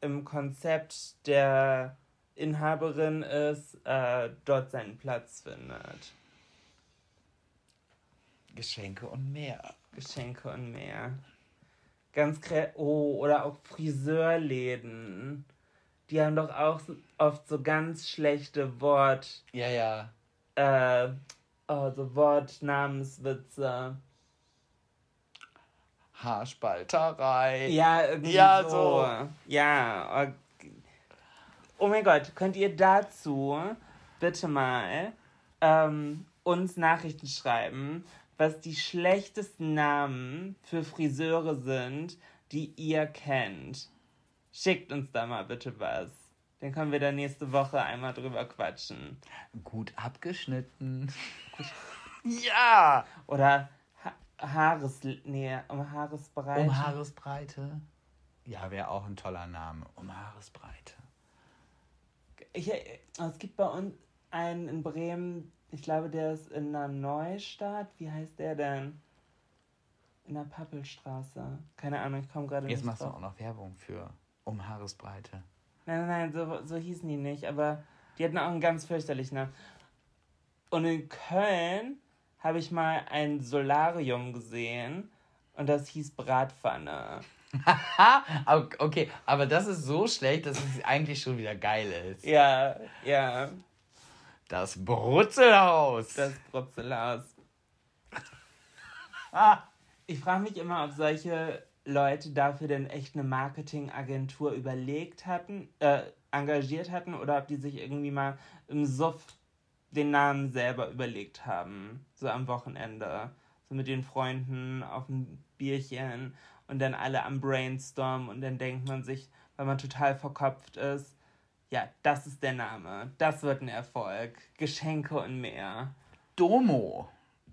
im Konzept der Inhaberin ist, äh, dort seinen Platz findet. Geschenke und mehr. Geschenke und mehr. Ganz krä Oh, oder auch Friseurläden. Die haben doch auch oft so ganz schlechte Wort, Ja, ja. äh, oh, so Wortnamenswitze. Haarspalterei. Ja, irgendwie Ja, so. so. Ja. Oh mein Gott, könnt ihr dazu bitte mal ähm, uns Nachrichten schreiben, was die schlechtesten Namen für Friseure sind, die ihr kennt? Schickt uns da mal bitte was. Dann können wir da nächste Woche einmal drüber quatschen. Gut abgeschnitten. ja! Oder ha Haares... Nee, um Haaresbreite. Um Haaresbreite. Ja, wäre auch ein toller Name. Um Haaresbreite. Ich, es gibt bei uns einen in Bremen, ich glaube, der ist in einer Neustadt. Wie heißt der denn? In der Pappelstraße. Keine Ahnung, ich komme gerade Jetzt nicht machst du drauf. auch noch Werbung für Um Haaresbreite. Nein, nein, nein, so, so hießen die nicht, aber die hatten auch einen ganz fürchterlichen Namen. Und in Köln habe ich mal ein Solarium gesehen und das hieß Bratpfanne. (laughs) Okay, aber das ist so schlecht, dass es eigentlich schon wieder geil ist. Ja, ja, Das Brutzelhaus. das Brutzelhaus. ah. Ich frage mich immer, ob solche Leute dafür denn echt eine Marketingagentur überlegt hatten, äh, engagiert hatten oder ob die sich irgendwie mal im Suff den Namen selber überlegt haben, so am Wochenende. So mit den Freunden auf dem Bierchen und dann alle am Brainstorm und dann denkt man sich, weil man total verkopft ist, ja, das ist der Name, das wird ein Erfolg, Geschenke und mehr. Domo,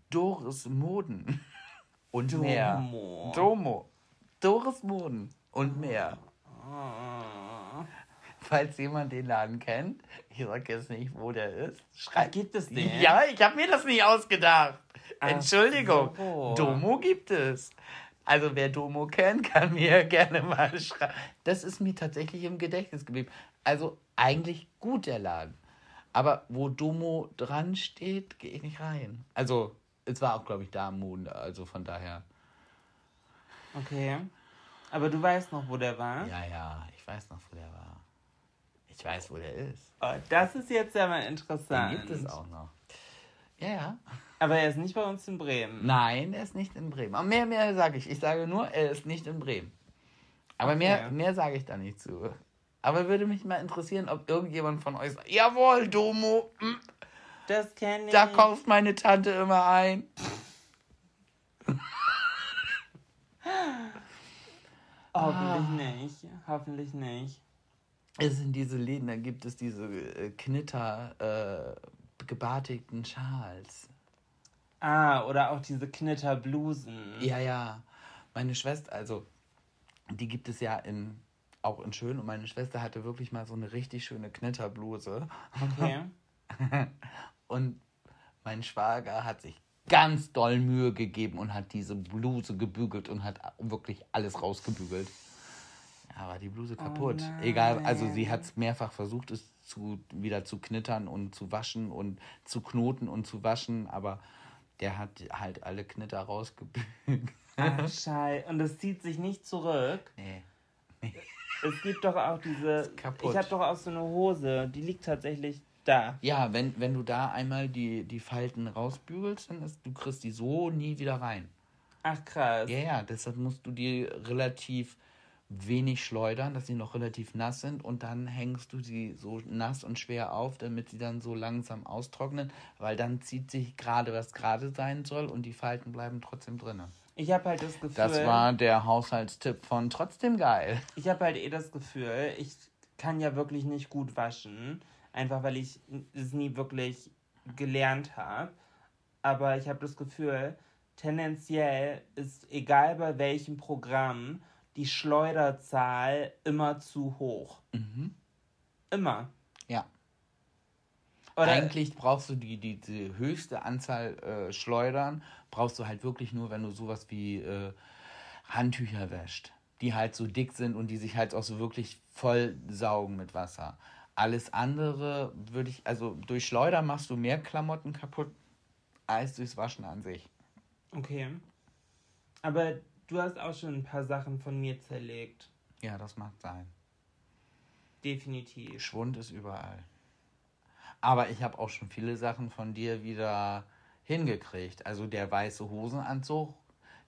Doris Moden und Domo. mehr. Domo, Doris Moden und mehr. Oh. Falls jemand den Laden kennt, ich sag jetzt nicht, wo der ist, schreibt. Gibt es den? Ja, ich habe mir das nicht ausgedacht. Ach Entschuldigung. so. Domo gibt es. Also wer Domo kennt, kann mir (laughs) gerne mal schreiben. Das ist mir tatsächlich im Gedächtnis geblieben. Also eigentlich gut der Laden. Aber wo Domo dran steht, gehe ich nicht rein. Also es war auch, glaube ich, da am Mond. Also von daher. Okay. Aber du weißt noch, wo der war? Ja, ja, ich weiß noch, wo der war. Ich weiß, wo der ist. Oh, das ist jetzt ja mal Den interessant. gibt es auch noch. Ja, ja. Aber er ist nicht bei uns in Bremen. Nein, er ist nicht in Bremen. Aber mehr, mehr sage ich. Ich sage nur, er ist nicht in Bremen. Aber mehr, Okay. mehr sage ich da nicht zu. Aber würde mich mal interessieren, ob irgendjemand von euch sagt, jawohl, Domo, mm, Das kenne ich. da kauft meine Tante immer ein. (laughs) Hoffentlich Ah. nicht. Hoffentlich nicht. Es sind diese Läden, da gibt es diese äh, Knitter, äh, gebartigten Schals. Ah, oder auch diese Knitterblusen. Ja, ja. Meine Schwester, also, die gibt es ja in, auch in schön. Und meine Schwester hatte wirklich mal so eine richtig schöne Knitterbluse. Okay. (laughs) Und mein Schwager hat sich ganz doll Mühe gegeben und hat diese Bluse gebügelt und hat wirklich alles rausgebügelt. Ja, war die Bluse kaputt. Egal, also sie hat es mehrfach versucht, es zu, wieder zu knittern und zu waschen und zu knoten und zu waschen, aber der hat halt alle Knitter rausgebügelt. Ach, schei. Und es zieht sich nicht zurück. Nee. Es gibt doch auch diese. Ich habe doch auch so eine Hose, die liegt tatsächlich da. Ja, wenn, wenn du da einmal die, die Falten rausbügelst, dann ist, du kriegst die so nie wieder rein. Ach krass. Ja, ja, deshalb musst du die relativ wenig schleudern, dass sie noch relativ nass sind und dann hängst du sie so nass und schwer auf, damit sie dann so langsam austrocknen, weil dann zieht sich gerade, was gerade sein soll und die Falten bleiben trotzdem drin. Ich habe halt das Gefühl. Das war der Haushaltstipp von Trotzdem geil. Ich habe halt eh das Gefühl, ich kann ja wirklich nicht gut waschen. Einfach weil ich es nie wirklich gelernt habe. Aber ich habe das Gefühl, tendenziell ist, egal bei welchem Programm, die Schleuderzahl immer zu hoch. Immer. Ja. Oder Eigentlich brauchst du die, die, die höchste Anzahl äh, Schleudern, brauchst du halt wirklich nur, wenn du sowas wie äh, Handtücher wäscht, die halt so dick sind und die sich halt auch so wirklich voll saugen mit Wasser. Alles andere würde ich, also durch Schleuder machst du mehr Klamotten kaputt als durchs Waschen an sich. Okay. Aber du hast auch schon ein paar Sachen von mir zerlegt. Ja, das mag sein. Definitiv. Schwund ist überall. Aber ich habe auch schon viele Sachen von dir wieder hingekriegt. Also der weiße Hosenanzug,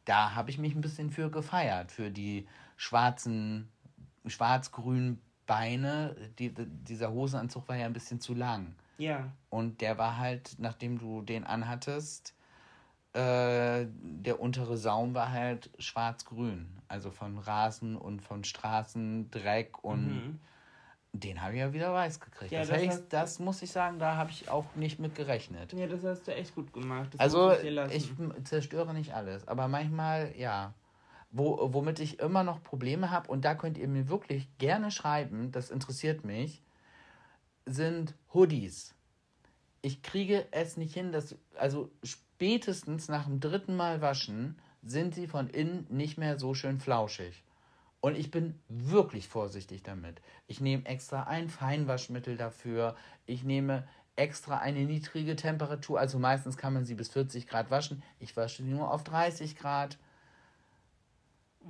da habe ich mich ein bisschen für gefeiert. Für die schwarzen, schwarz-grünen Beine. Die, dieser Hosenanzug war ja ein bisschen zu lang. Ja. Und der war halt, nachdem du den anhattest, äh, der untere Saum war halt schwarz-grün. Also von Rasen und von Straßen, Dreck und den habe ich ja wieder weiß gekriegt. Ja, das, das ich, hast- das muss ich sagen, da habe ich auch nicht mit gerechnet. Ja, das hast du echt gut gemacht. Das Also ich ich zerstöre nicht alles, aber manchmal ja. Wo, womit ich immer noch Probleme habe, und da könnt ihr mir wirklich gerne schreiben, das interessiert mich, sind Hoodies. Ich kriege es nicht hin, dass, also spätestens nach dem dritten Mal waschen, sind sie von innen nicht mehr so schön flauschig. Und ich bin wirklich vorsichtig damit. Ich nehme extra ein Feinwaschmittel dafür. Ich nehme extra eine niedrige Temperatur. Also meistens kann man sie bis 40 Grad waschen. Ich wasche sie nur auf 30 Grad.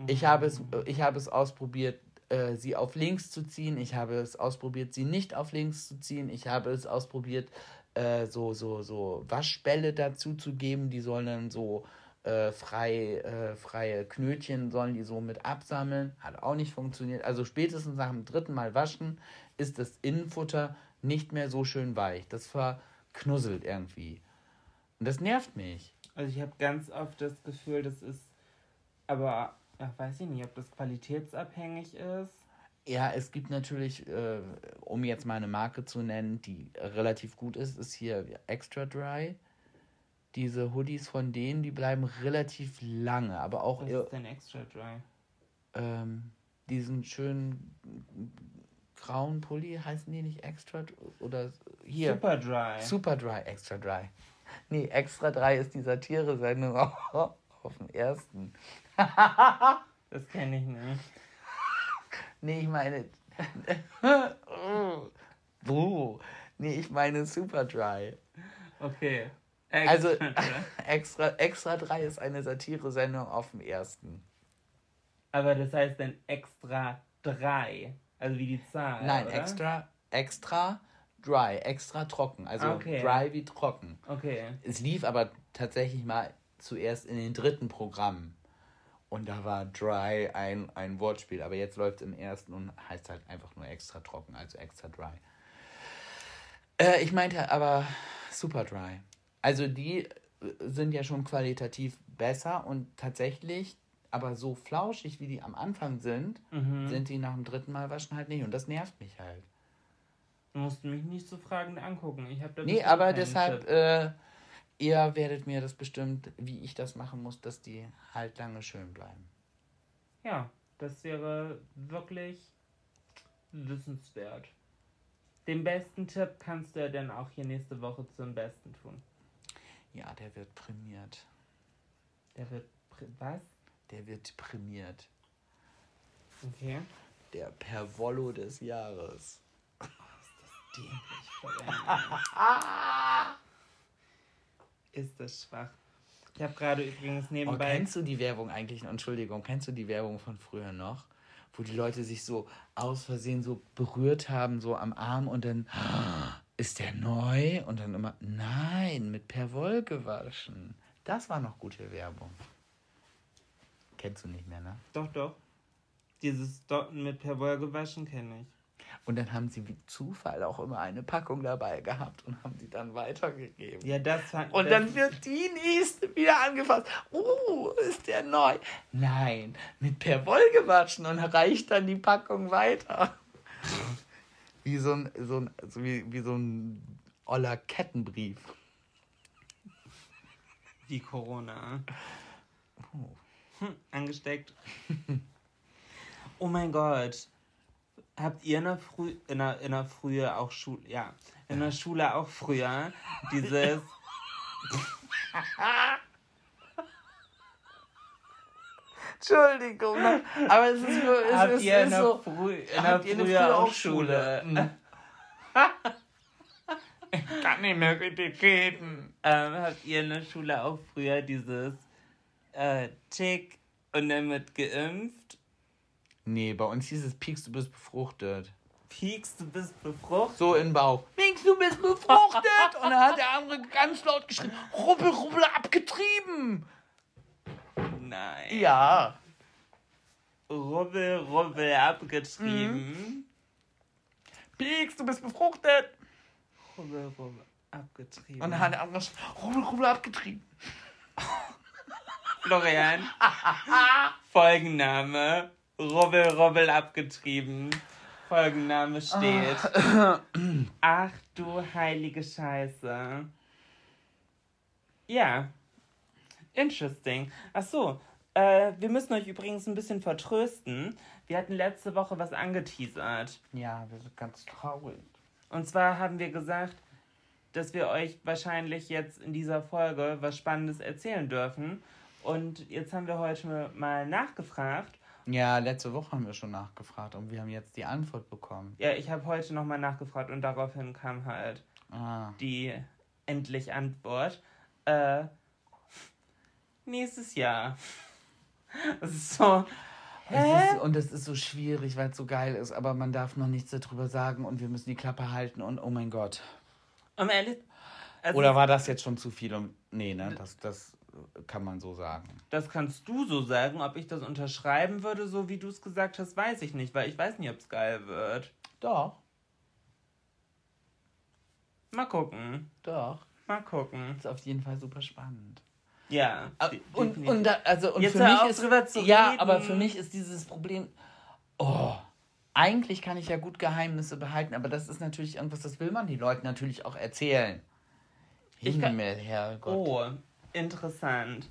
Ich habe es, ich habe es ausprobiert, äh, sie auf links zu ziehen. Ich habe es ausprobiert, sie nicht auf links zu ziehen. Ich habe es ausprobiert, äh, so, so, so Waschbälle dazu zu geben. Die sollen dann so äh, frei, äh, freie Knötchen sollen die so mit absammeln. Hat auch nicht funktioniert. Also spätestens nach dem dritten Mal waschen ist das Innenfutter nicht mehr so schön weich. Das knusselt irgendwie. Und das nervt mich. Also ich habe ganz oft das Gefühl, das ist, aber ja, weiß ich nicht, ob das qualitätsabhängig ist. Ja, es gibt natürlich, äh, um jetzt mal eine Marke zu nennen, die relativ gut ist, ist hier Extra Dry. Diese Hoodies von denen, die bleiben relativ lange, aber auch Was ist denn extra dry? ähm, diesen schönen grauen Pulli, heißen die nicht Extra oder hier? Super dry. Super Dry, Extra Dry. Nee, Extra Dry ist die Satire-Sendung auf, (laughs) auf dem ersten. (laughs) Das kenne ich nicht. Nee, ich meine. (laughs) Buh. Nee, ich meine Super Dry. Okay. Also, (laughs) (laughs) Extra extra, extra 3 ist eine Satire-Sendung auf dem ersten. Aber das heißt dann extra drei. Also wie die Zahl. Nein, oder? extra, extra dry, extra trocken. Also Okay. dry wie trocken. Okay. Es lief aber tatsächlich mal zuerst in den dritten Programmen. Und da war dry ein, ein Wortspiel. Aber jetzt läuft es im ersten und heißt halt einfach nur extra trocken, also extra dry. Äh, ich meinte aber super dry. Also die äh, sind ja schon qualitativ besser und tatsächlich, aber so flauschig wie die am Anfang sind, sind die nach dem dritten Mal waschen halt nicht. Und das nervt mich halt. Du musst mich nicht so fragend angucken. Ich habe da Nee, aber deshalb, äh, ihr werdet mir das bestimmt, wie ich das machen muss, dass die halt lange schön bleiben. Ja, das wäre wirklich wissenswert. Den besten Tipp kannst du ja dann auch hier nächste Woche zum Besten tun. Ja, der wird prämiert. Der wird. Was? Der wird prämiert. Okay. Der Pervollo des Jahres. Dämlich voll (laughs) Ist das schwach. Ich habe gerade übrigens Oh, nebenbei. kennst du die Werbung eigentlich? Entschuldigung, kennst du die Werbung von früher noch? Wo die Leute sich so aus Versehen so berührt haben, so am Arm und dann "Ah, ist der neu und dann immer nein, mit Perwoll gewaschen. Das war noch gute Werbung. Kennst du nicht mehr, ne? Doch, doch. Dieses Dotten mit Perwoll gewaschen kenne ich. Und dann haben sie wie Zufall auch immer eine Packung dabei gehabt und haben sie dann weitergegeben. Ja, das fand Und dann wird die nächste wieder angefasst. Uh, ist der neu? Nein, mit Perwoll gewaschen und reicht dann die Packung weiter. Wie so ein, so ein, so wie, wie so ein oller Kettenbrief. Wie Corona. Hm, angesteckt. oh mein Gott. Habt ihr in der, Früh, in der, in der Frühe auch Schule, ja, in der Schule auch früher dieses, (laughs) Entschuldigung, ne? aber es ist, es habt ist, ihr in ist der, so. Früh, in habt ihr eine Frühe Früh- auch auch Schule? Schule? (laughs) Kann nicht mehr richtig reden. Ähm, habt ihr in der Schule auch früher dieses äh, Tick und dann mit geimpft? Nee, bei uns hieß es Pieks, du bist befruchtet. Piekst, du bist befruchtet? So in den Bauch. Pieks, du bist befruchtet! Und dann hat der andere ganz laut geschrien, rubbel, rubbel, abgetrieben! Nein. Ja. Rubbel, rubbel, abgetrieben. Pieks, du bist befruchtet! Rubbel, rubbel, abgetrieben. Und dann hat der andere geschrien, rubbel, rubbel, abgetrieben. Florian. (laughs) Folgenname. Rubbel, rubbel, abgetrieben. Folgenname steht. Ach du heilige Scheiße. Ja. Interesting. Ach so. Äh, wir müssen euch übrigens ein bisschen vertrösten. Wir hatten letzte Woche was angeteasert. Ja, wir sind ganz traurig. Und zwar haben wir gesagt, dass wir euch wahrscheinlich jetzt in dieser Folge was Spannendes erzählen dürfen. Und jetzt haben wir heute mal nachgefragt. Ja, letzte Woche haben wir schon nachgefragt und wir haben jetzt die Antwort bekommen. Ja, ich habe heute nochmal nachgefragt und daraufhin kam halt Ah. die endlich Antwort. Äh, nächstes Jahr. (laughs) Das ist so. Es ist, und es ist so schwierig, weil es so geil ist, aber man darf noch nichts darüber sagen und wir müssen die Klappe halten und oh mein Gott. Um ehrlich. Also Oder war das jetzt schon zu viel? Und, nee, ne? Das, das kann man so sagen. Das kannst du so sagen. Ob ich das unterschreiben würde, so wie du es gesagt hast, weiß ich nicht, weil ich weiß nicht, ob es geil wird. Doch. Mal gucken. Doch. Mal gucken. Ist auf jeden Fall super spannend. Ja. De- Und, definitiv. und, da, also, und Jetzt für mich ist drüber zu ja, reden. aber für mich ist dieses Problem. Oh, eigentlich kann ich ja gut Geheimnisse behalten, aber das ist natürlich irgendwas, das will man den Leuten natürlich auch erzählen. Himmel, Herrgott. Oh, interessant.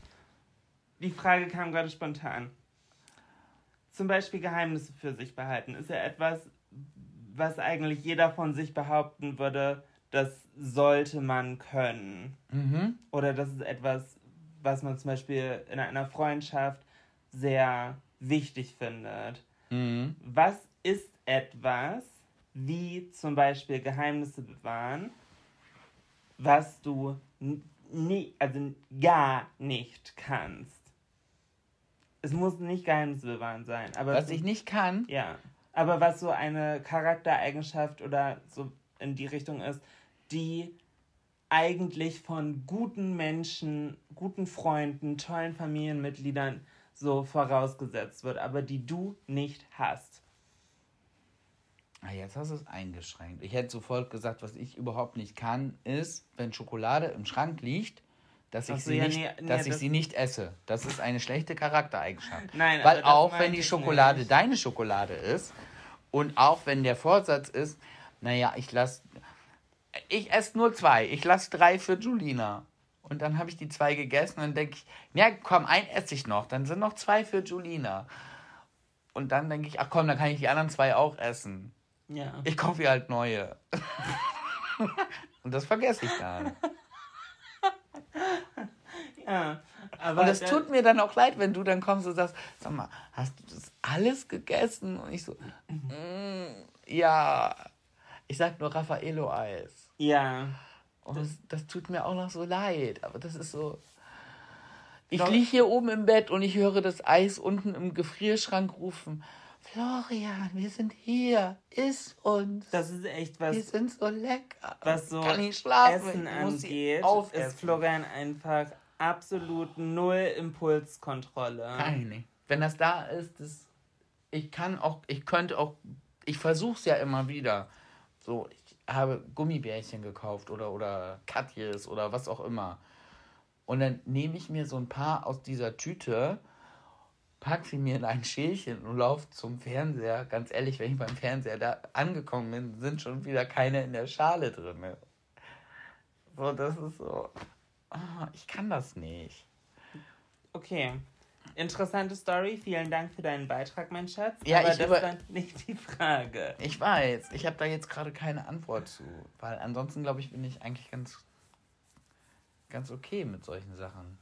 Die Frage kam gerade spontan. Zum Beispiel Geheimnisse für sich behalten ist ja etwas, was eigentlich jeder von sich behaupten würde, das sollte man können. Mhm. Oder das ist etwas, was man zum Beispiel in einer Freundschaft sehr wichtig findet. Mhm. Was ist etwas, wie zum Beispiel Geheimnisse bewahren, was du nie, also gar nicht kannst? Es muss nicht Geheimnisse bewahren sein, aber Was ich nicht kann, ja, aber was so eine Charaktereigenschaft oder so in die Richtung ist, die eigentlich von guten Menschen, guten Freunden, tollen Familienmitgliedern so vorausgesetzt wird, aber die du nicht hast. Ah, jetzt hast du es eingeschränkt. Ich hätte sofort gesagt, was ich überhaupt nicht kann, ist, wenn Schokolade im Schrank liegt, dass ich, sie, ja, nicht, nee, nee, dass ich das- sie nicht esse. Das ist eine schlechte Charaktereigenschaft. (laughs) Nein, Weil auch wenn die Schokolade nicht. deine Schokolade ist und auch wenn der Vorsatz ist, naja, ich lasse, ich esse nur zwei, ich lasse drei für Julina. Und dann habe ich die zwei gegessen und dann denke ich, ja komm, ein esse ich noch, dann sind noch zwei für Julina. Und dann denke ich, ach komm, dann kann ich die anderen zwei auch essen. Ja. Ich kaufe ihr halt neue. (laughs) und das vergesse ich dann. (laughs) ja. Aber Und es tut mir dann auch leid, wenn du dann kommst und sagst, sag mal, hast du das alles gegessen? Und ich so, mm, ja. Ich sag nur Raffaello-Eis. Ja. Und das, das tut mir auch noch so leid. Aber das ist so. Ich liege hier oben im Bett und ich höre das Eis unten im Gefrierschrank rufen. Florian, wir sind hier. Iss uns. Das ist echt wir was, sind so lecker. was so Kann nicht schlafen. Essen ich muss angeht, aufessen. ist Florian einfach absolut null Impulskontrolle. Keine. Wenn das da ist, das, ich kann auch, ich könnte auch, ich versuche es ja immer wieder. So, ich habe Gummibärchen gekauft oder, oder Katjes oder was auch immer. Und dann nehme ich mir so ein paar aus dieser Tüte, pack sie mir in ein Schälchen und laufe zum Fernseher. Ganz ehrlich, wenn ich beim Fernseher da angekommen bin, sind schon wieder keine in der Schale drin. So, das ist so. ah, ich kann das nicht. Okay. Interessante Story. Vielen Dank für deinen Beitrag, mein Schatz. Ja, Aber ich das über- war nicht die Frage. Ich weiß, ich habe da jetzt gerade keine Antwort zu, weil ansonsten glaube ich, bin ich eigentlich ganz ganz okay mit solchen Sachen.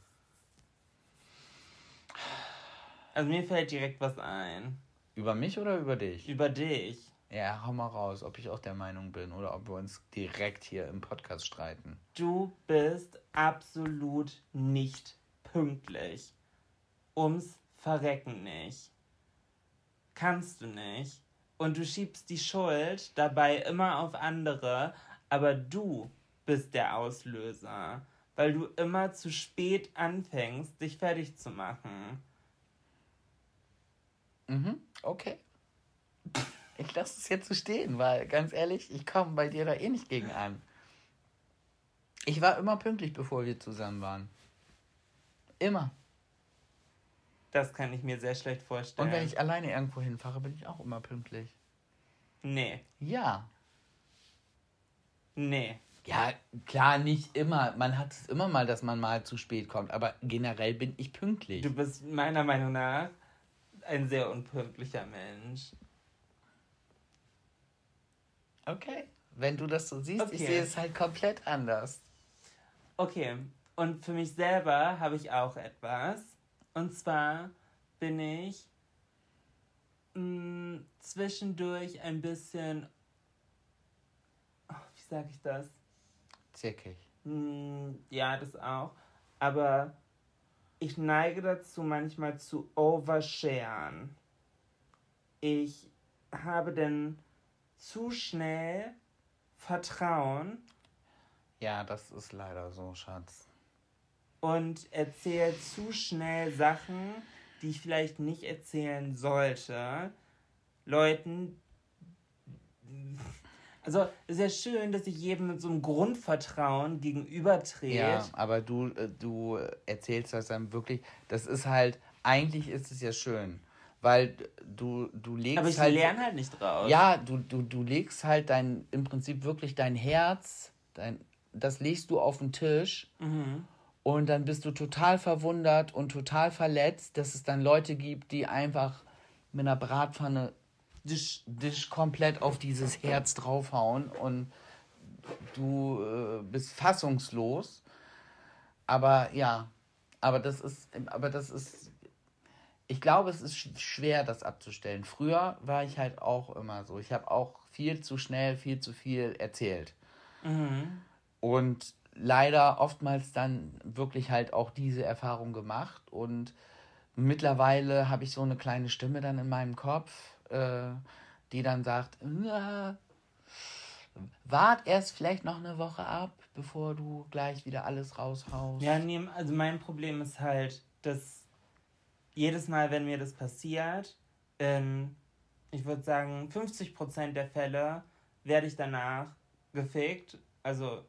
Also mir fällt direkt was ein. Über mich oder über dich? Über dich. Ja, hau mal raus, ob ich auch der Meinung bin oder ob wir uns direkt hier im Podcast streiten. Du bist absolut nicht pünktlich. Ums Verrecken nicht. Kannst du nicht. Und du schiebst die Schuld dabei immer auf andere, aber du bist der Auslöser, weil du immer zu spät anfängst, dich fertig zu machen. Mhm, okay. Ich lasse es jetzt so stehen, weil ganz ehrlich, ich komme bei dir da eh nicht gegen an. Ich war immer pünktlich, bevor wir zusammen waren. Immer. Das kann ich mir sehr schlecht vorstellen. Und wenn ich alleine irgendwo hinfahre, bin ich auch immer pünktlich. Nee, Ja. nee. Ja, klar, nicht immer. Man hat es immer mal, dass man mal zu spät kommt. Aber generell bin ich pünktlich. Du bist meiner Meinung nach ein sehr unpünktlicher Mensch. Okay. Wenn du das so siehst, ich Okay. sehe es halt komplett anders. Okay, und für mich selber habe ich auch etwas. Und zwar bin ich mh, zwischendurch ein bisschen. Oh, wie sage ich das? Zickig. Mh, ja, das auch. Aber ich neige dazu, manchmal zu oversharen. Ich habe denn zu schnell Vertrauen Ja, das ist leider so, Schatz. Und erzähle zu schnell Sachen, die ich vielleicht nicht erzählen sollte. Leuten. Also ist ja schön, dass sich jedem mit so einem Grundvertrauen gegenübertretet. Ja, aber du, äh, du erzählst das dann wirklich, das ist halt, eigentlich ist es ja schön, weil du, du legst Aber ich halt... lerne halt nicht draus. Ja, du, du, du legst halt dein, im Prinzip wirklich dein Herz, dein, das legst du auf den Tisch Mhm. Und dann bist du total verwundert und total verletzt, dass es dann Leute gibt, die einfach mit einer Bratpfanne dich, dich komplett auf dieses Herz draufhauen und du äh, bist fassungslos. Aber ja, aber das ist, aber das ist, ich glaube, es ist sch- schwer, das abzustellen. Früher war ich halt auch immer so. Ich habe auch viel zu schnell, viel zu viel erzählt. Mhm. Und leider oftmals dann wirklich halt auch diese Erfahrung gemacht. Und mittlerweile habe ich so eine kleine Stimme dann in meinem Kopf, äh, die dann sagt, "Na, wart erst vielleicht noch eine Woche ab, bevor du gleich wieder alles raushaust. Ja, nee, also mein Problem ist halt, dass jedes Mal, wenn mir das passiert, in, ich würde sagen, 50% der Fälle werde ich danach gefickt, also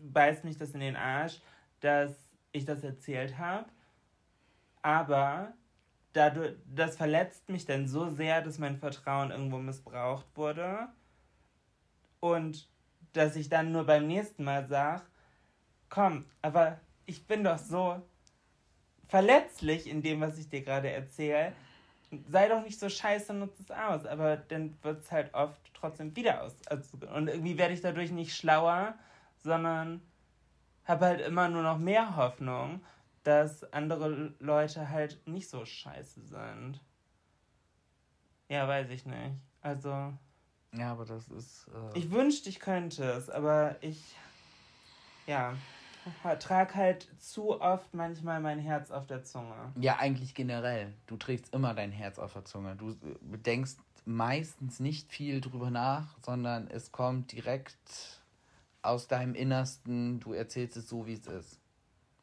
beißt mich das in den Arsch, dass ich das erzählt habe. Aber dadurch, das verletzt mich dann so sehr, dass mein Vertrauen irgendwo missbraucht wurde. Und dass ich dann nur beim nächsten Mal sage, komm, aber ich bin doch so verletzlich in dem, was ich dir gerade erzähle. Sei doch nicht so scheiße, nutz es aus. Aber dann wird es halt oft trotzdem wieder aus. Also, und irgendwie werde ich dadurch nicht schlauer, sondern habe halt immer nur noch mehr Hoffnung, dass andere Leute halt nicht so scheiße sind. Ja, weiß ich nicht. Also, Ja, aber das ist. Äh, ich wünschte, ich könnte es, aber ich, ja, trage halt zu oft manchmal mein Herz auf der Zunge. ja, eigentlich generell. Du trägst immer dein Herz auf der Zunge. Du äh, denkst meistens nicht viel drüber nach, sondern es kommt direkt aus deinem Innersten. Du erzählst es so, wie es ist.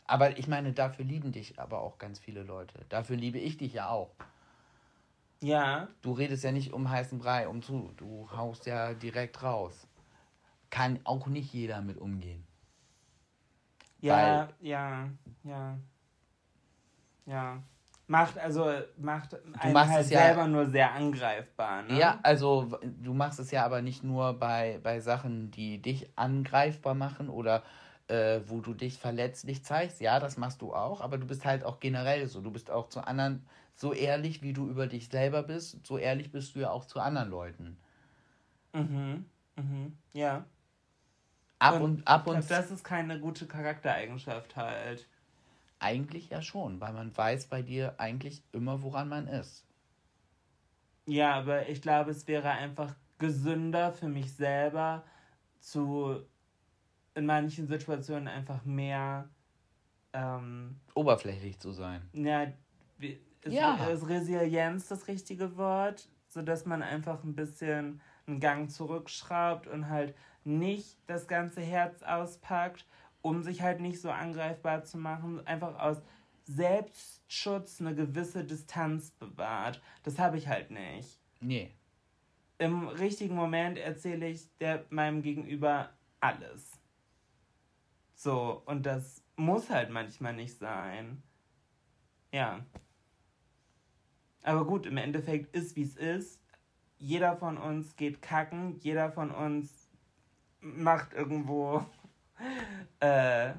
Aber ich meine, dafür lieben dich aber auch ganz viele Leute. Dafür liebe ich dich ja auch. Ja, Du redest ja nicht um heißen Brei, um zu. Du haust ja direkt raus. Kann auch nicht jeder mit umgehen. ja, ja, ja, ja. Macht, also, macht einen machst halt es ja- selber nur sehr angreifbar, ne? Ja, also du machst es ja aber nicht nur bei, bei Sachen, die dich angreifbar machen oder äh, wo du dich verletzlich zeigst. Ja, das machst du auch, aber du bist halt auch generell so. Du bist auch zu anderen so ehrlich, wie du über dich selber bist, so ehrlich bist du ja auch zu anderen Leuten. Mhm, mhm, ja. Ab und, ab ich und das ist keine gute Charaktereigenschaft halt. Eigentlich ja schon, weil man weiß bei dir eigentlich immer, woran man ist. Ja, aber ich glaube, es wäre einfach gesünder für mich selber zu in manchen Situationen einfach mehr ähm, Oberflächlich zu sein. ja, ist, Ja. ist Resilienz das richtige Wort, sodass man einfach ein bisschen einen Gang zurückschraubt und halt nicht das ganze Herz auspackt, um sich halt nicht so angreifbar zu machen, einfach aus Selbstschutz eine gewisse Distanz bewahrt. Das habe ich halt nicht. Nee. Im richtigen Moment erzähle ich der, meinem Gegenüber alles. So, und das muss halt manchmal nicht sein. Ja. Aber gut, im Endeffekt ist wie es ist. Jeder von uns geht kacken, jeder von uns macht irgendwo. (laughs) Äh,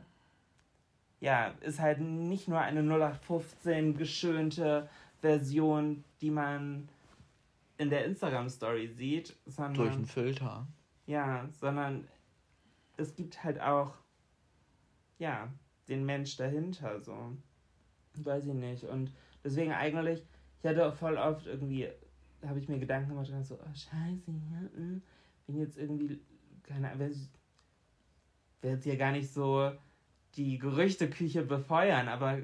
ja, ist halt nicht nur eine 0815 geschönte Version, die man in der Instagram-Story sieht, sondern. Durch einen Filter. Ja, sondern es gibt halt auch, ja, den Mensch dahinter, so. Weiß ich nicht. Und deswegen eigentlich, ich hatte auch voll oft irgendwie, habe ich mir Gedanken gemacht und so, oh, scheiße, ja, hm, bin jetzt irgendwie, keine Ahnung, will jetzt hier gar nicht so die Gerüchteküche befeuern, aber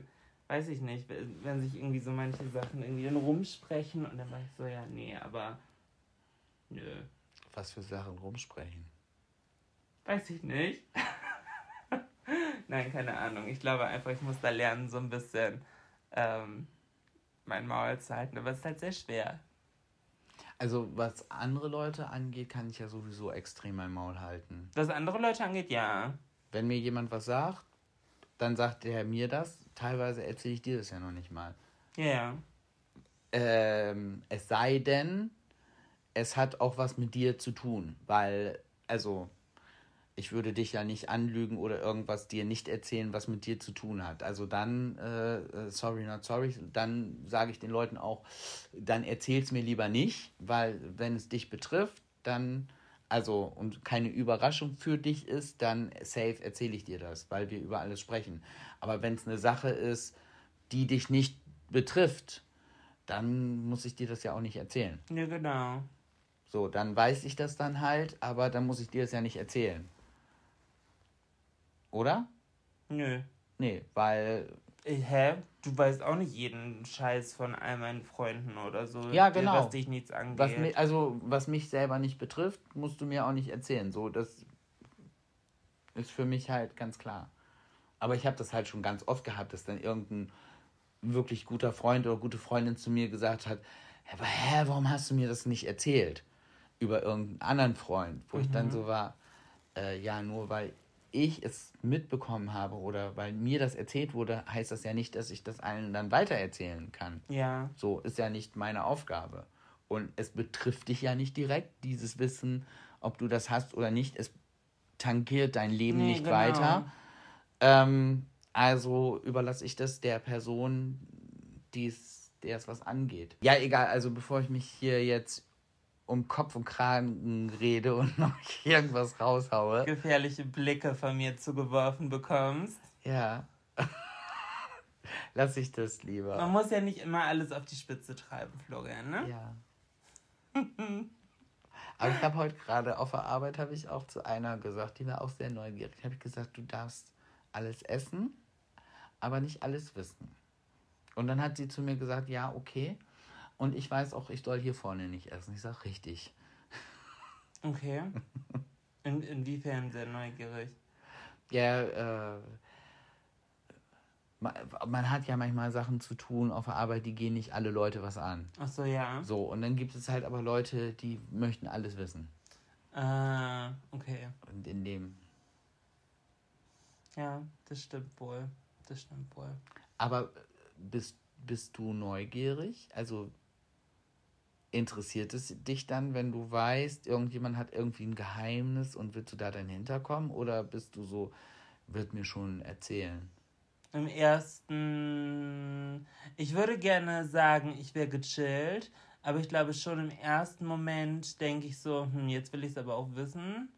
weiß ich nicht, wenn wenn sich irgendwie so manche Sachen irgendwie dann rumsprechen und dann war ich so, ja, nee, aber nö. Was für Sachen rumsprechen. Weiß ich nicht. (laughs) Nein, keine Ahnung. Ich glaube einfach, ich muss da lernen, so ein bisschen ähm, mein Maul zu halten. Aber es ist halt sehr schwer. Also, was andere Leute angeht, kann ich ja sowieso extrem mein Maul halten. Was andere Leute angeht, ja. Wenn mir jemand was sagt, dann sagt er mir das. Teilweise erzähle ich dir das ja noch nicht mal. Ja, ja. Ähm, es sei denn, es hat auch was mit dir zu tun, weil, also, ich würde dich ja nicht anlügen oder irgendwas dir nicht erzählen, was mit dir zu tun hat. Also dann, äh, äh sorry, not sorry, dann sage ich den Leuten auch, dann erzähl's mir lieber nicht, weil wenn es dich betrifft, dann, also und keine Überraschung für dich ist, dann safe erzähle ich dir das, weil wir über alles sprechen. Aber wenn es eine Sache ist, die dich nicht betrifft, dann muss ich dir das ja auch nicht erzählen. Ja, genau. So, dann weiß ich das dann halt, aber dann muss ich dir das ja nicht erzählen. Oder? Nö. Nee, weil. Äh, hä? Du weißt auch nicht jeden Scheiß von all meinen Freunden oder so. Ja, genau. Was dich nichts angeht. Was mich, also, was mich selber nicht betrifft, musst du mir auch nicht erzählen. So, das ist für mich halt ganz klar. Aber ich habe das halt schon ganz oft gehabt, dass dann irgendein wirklich guter Freund oder gute Freundin zu mir gesagt hat, aber hä, warum hast du mir das nicht erzählt? Über irgendeinen anderen Freund, wo mhm. ich dann mhm. so war, äh, ja, nur weil ich es mitbekommen habe oder weil mir das erzählt wurde, heißt das ja nicht, dass ich das allen dann weitererzählen kann. Ja. So ist ja nicht meine Aufgabe. Und es betrifft dich ja nicht direkt, dieses Wissen, ob du das hast oder nicht. Es tangiert dein Leben nee, nicht genau. weiter. Ähm, also überlasse ich das der Person, der es was angeht. Ja, egal, also bevor ich mich hier jetzt um Kopf und Kragen rede und (laughs) noch irgendwas raushaue. Gefährliche Blicke von mir zugeworfen bekommst. Ja. (laughs) Lass ich das lieber. Man muss ja nicht immer alles auf die Spitze treiben, Florian, ne? Ja. (laughs) Aber ich habe heute gerade auf der Arbeit, habe ich auch zu einer gesagt, die war auch sehr neugierig. Habe ich gesagt, du darfst alles essen, aber nicht alles wissen. Und dann hat sie zu mir gesagt, ja, okay. Und ich weiß auch, ich soll hier vorne nicht essen. Ich sage richtig. Okay. In, inwiefern sehr neugierig? Ja, äh, man, man, hat ja manchmal Sachen zu tun auf der Arbeit, die gehen nicht alle Leute was an. Ach so, ja. So, und dann gibt es halt aber Leute, die möchten alles wissen. Ah, okay. Und in dem. Ja, das stimmt wohl. Das stimmt wohl. Aber bist, bist du neugierig? Also interessiert es dich dann, wenn du weißt, irgendjemand hat irgendwie ein Geheimnis und willst du da dann hinterkommen? Oder bist du so, wird mir schon erzählen? Im ersten, ich würde gerne sagen, ich wäre gechillt, aber ich glaube schon im ersten Moment denke ich so, hm, jetzt will ich es aber auch wissen.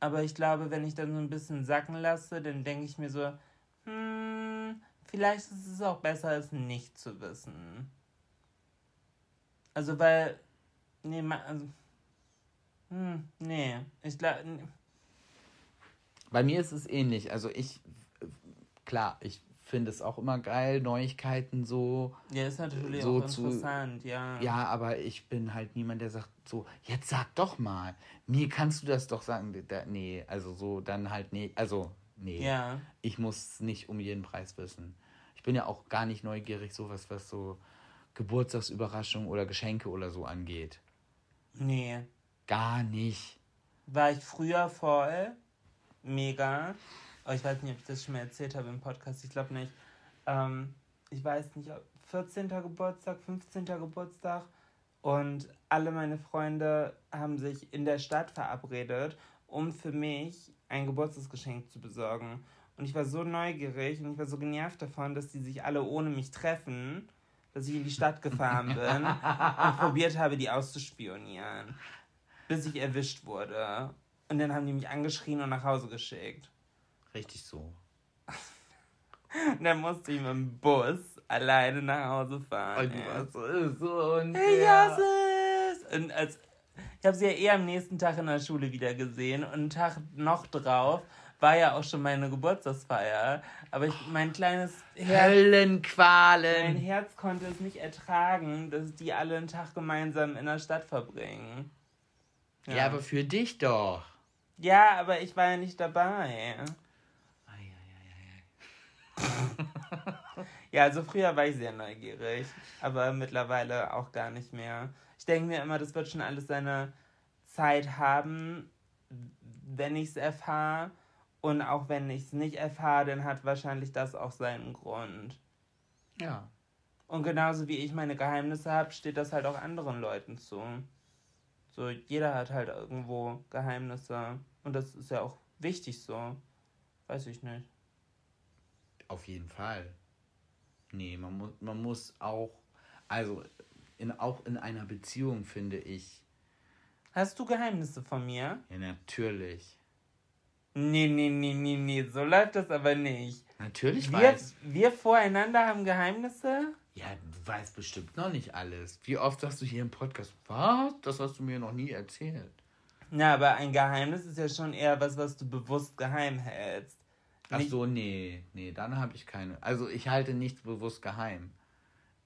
Aber ich glaube, wenn ich dann so ein bisschen sacken lasse, dann denke ich mir so, hm, vielleicht ist es auch besser, es nicht zu wissen. Also, weil. Nee, also. Hm, nee. Ich glaube. Nee. Bei mir ist es ähnlich. Also, ich. Klar, ich finde es auch immer geil, Neuigkeiten so. Ja, ist natürlich so auch interessant, zu, ja. Ja, aber ich bin halt niemand, der sagt so, jetzt sag doch mal, mir kannst du das doch sagen. nee, also so, dann halt, nee, also, nee. Ja. Ich muss nicht um jeden Preis wissen. Ich bin ja auch gar nicht neugierig, sowas, was so Geburtstagsüberraschungen oder Geschenke oder so angeht. Nee. Gar nicht. War ich früher voll. Mega. Aber ich weiß nicht, ob ich das schon mal erzählt habe im Podcast. Ich glaube nicht. Ähm, ich weiß nicht, 14. Geburtstag, 15. Geburtstag. Und alle meine Freunde haben sich in der Stadt verabredet, um für mich ein Geburtstagsgeschenk zu besorgen. Und ich war so neugierig und ich war so genervt davon, dass die sich alle ohne mich treffen dass ich in die Stadt gefahren (laughs) bin und probiert habe, die auszuspionieren. Bis ich erwischt wurde. Und dann haben die mich angeschrien und nach Hause geschickt. Richtig so. und (laughs) dann musste ich mit dem Bus alleine nach Hause fahren. Und du warst so, und Ich hasse es! Und als, ich habe sie ja eh am nächsten Tag in der Schule wieder gesehen und einen Tag noch drauf war ja auch schon meine Geburtstagsfeier. Aber ich, mein kleines Herz. Höllenqualen. Mein Herz konnte es nicht ertragen, dass die alle einen Tag gemeinsam in der Stadt verbringen. Ja, ja aber für dich doch. Ja, aber ich war ja nicht dabei. Ja, also früher war ich sehr neugierig, aber mittlerweile auch gar nicht mehr. Ich denke mir immer, das wird schon alles seine Zeit haben, wenn ich es erfahre. Und auch wenn ich es nicht erfahre, dann hat wahrscheinlich das auch seinen Grund. Ja. Und genauso wie ich meine Geheimnisse habe, steht das halt auch anderen Leuten zu. So, jeder hat halt irgendwo Geheimnisse. Und das ist ja auch wichtig so. Weiß ich nicht. Auf jeden Fall. Nee, man muss, man muss auch, also in, auch in einer Beziehung finde ich. Hast du Geheimnisse von mir? Ja, natürlich. Nee, nee, nee, nee, nee, so läuft das aber nicht. Natürlich Wir, weiß. wir voreinander haben Geheimnisse? Ja, du weißt bestimmt noch nicht alles. Wie oft sagst du hier im Podcast, was? Das hast du mir noch nie erzählt. Na, aber ein Geheimnis ist ja schon eher was, was du bewusst geheim hältst. Ach so, nee, nee, dann habe ich keine. Also ich halte nichts bewusst geheim.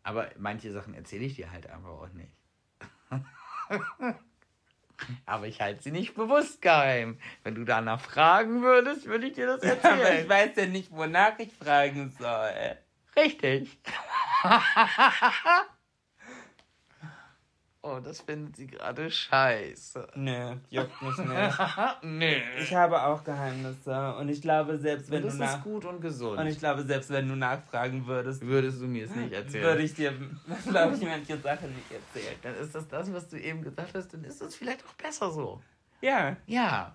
Aber manche Sachen erzähle ich dir halt einfach auch nicht. (laughs) Aber ich halte sie nicht bewusst geheim. Wenn du danach fragen würdest, würde ich dir das (laughs) Aber ich erzählen. weiß ja nicht, wonach ich fragen soll. Richtig. (laughs) oh, das findet sie gerade scheiße. Nö, juckt mich nicht. (laughs) nee. Ich habe auch Geheimnisse und ich glaube, selbst wenn das du ist nach gut und gesund. und ich glaube, selbst wenn du nachfragen würdest, Würdest du mir es nicht (laughs) erzählen? würde ich dir, (laughs) glaube ich, manche Sachen nicht erzählen. dann ist das das, was du eben gesagt hast, dann ist es vielleicht auch besser so. Ja, Ja,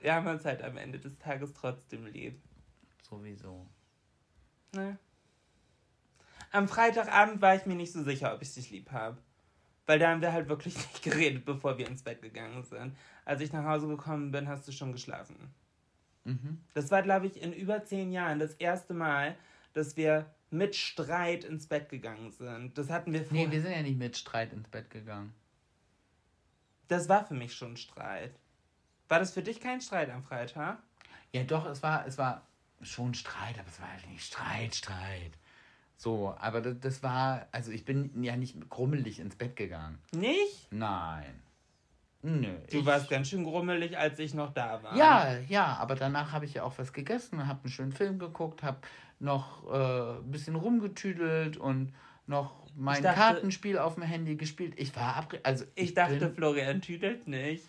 wir haben uns halt am Ende des Tages trotzdem lieb. sowieso. Ne? Am Freitagabend war ich mir nicht so sicher, ob ich dich lieb habe. Weil da haben wir halt wirklich (laughs) nicht geredet, bevor wir ins Bett gegangen sind. Als ich nach Hause gekommen bin, hast du schon geschlafen. Mhm. Das war, glaube ich, in über zehn Jahren das erste Mal, dass wir mit Streit ins Bett gegangen sind. Das hatten wir Nee, vorher. wir sind ja nicht mit Streit ins Bett gegangen. das war für mich schon Streit. War das für dich kein Streit am Freitag? Ja, doch, es war, es war schon Streit, aber es war halt nicht Streit, Streit. So, aber das, das war, also ich bin ja nicht grummelig ins Bett gegangen. Nicht? Nein. Nö. Du ich, warst ganz schön grummelig, als ich noch da war. Ja, ja, aber danach habe ich ja auch was gegessen, habe einen schönen Film geguckt, habe noch äh, ein bisschen rumgetüdelt und noch mein dachte- Kartenspiel auf dem Handy gespielt. Ich war abge... Also Ich dachte, bin, Florian tüdelt nicht.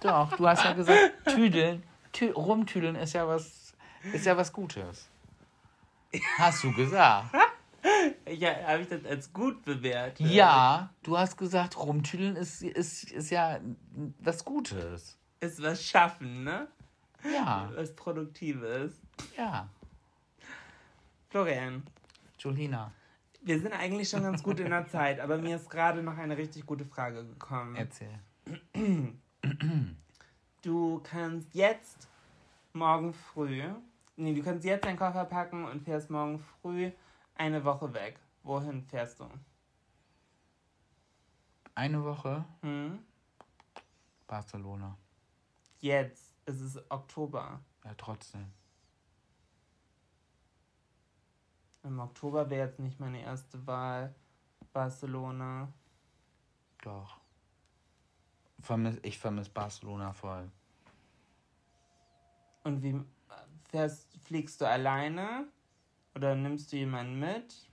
Doch, du hast ja gesagt, tüdeln, tü rumtüdeln ist ja was, ist ja was Gutes. Hast du gesagt? (laughs) Ja, habe ich das als gut bewertet? Ja, du hast gesagt, rumtüdeln ist, ist, ist ja was Gutes. Ist was schaffen, ne? Ja, Was Produktives. ja. Florian, Julina, wir sind eigentlich schon ganz gut in der Zeit, aber mir ist gerade noch eine richtig gute Frage gekommen. erzähl. (clears throat) Du kannst jetzt morgen früh, nee, du kannst jetzt deinen Koffer packen und fährst morgen früh eine Woche weg. Wohin fährst du? Eine Woche Hm? Barcelona. Jetzt. Es ist Oktober. Ja, trotzdem. Im Oktober wäre jetzt nicht meine erste Wahl. Barcelona. Doch. Vermiss, ich vermisse Barcelona voll. Und wie fährst, fliegst du alleine? Oder nimmst du jemanden mit?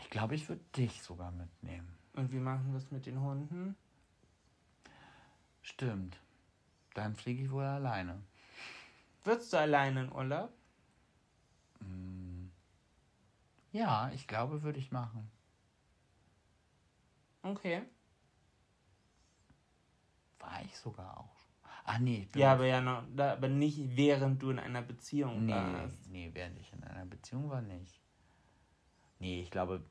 Ich glaube, ich würde dich sogar mitnehmen. Und wie machen wir es mit den Hunden? Stimmt. Dann fliege ich wohl alleine. Würdest du alleine in Urlaub? Ja, ich glaube, würde ich machen. Okay. War ich sogar auch. Ach nee, ich bin Ja, aber ja noch, da, aber nicht während du in einer Beziehung Nee, warst. nee, während ich in einer Beziehung war, nicht. Nee, ich glaube,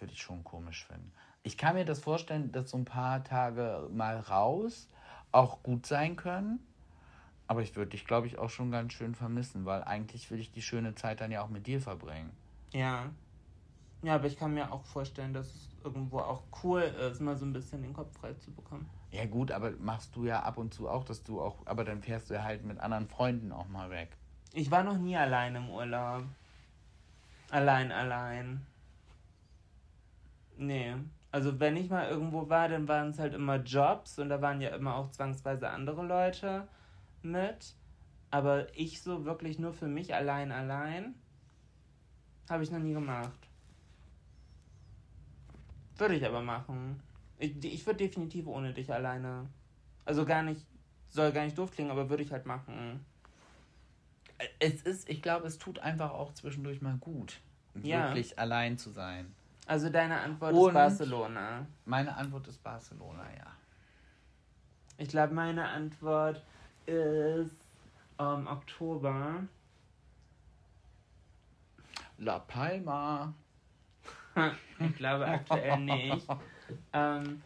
würde ich schon komisch finden. Ich kann mir das vorstellen, dass so ein paar Tage mal raus auch gut sein können. Aber ich würde dich, glaube ich, auch schon ganz schön vermissen, weil eigentlich will ich die schöne Zeit dann ja auch mit dir verbringen. Ja. Ja, aber ich kann mir auch vorstellen, dass es irgendwo auch cool ist, mal so ein bisschen den Kopf frei zu bekommen. Ja gut, aber machst du ja ab und zu auch, dass du auch, aber dann fährst du ja halt mit anderen Freunden auch mal weg. Ich war noch nie allein im Urlaub. Allein, allein. Nee. Also wenn ich mal irgendwo war, dann waren es halt immer Jobs und da waren ja immer auch zwangsweise andere Leute mit. Aber ich so wirklich nur für mich allein, allein, habe ich noch nie gemacht. Würde ich aber machen. Ich, ich würde definitiv ohne dich alleine. Also gar nicht, soll gar nicht doof klingen, aber würde ich halt machen. Es ist, ich glaube, es tut einfach auch zwischendurch mal gut, Ja. wirklich allein zu sein. Also deine Antwort Und- ist Barcelona. Meine Antwort ist Barcelona, ja. Ich glaube, meine Antwort ist ähm, Oktober. La Palma. (laughs) ich glaube aktuell nicht. (laughs) Ähm,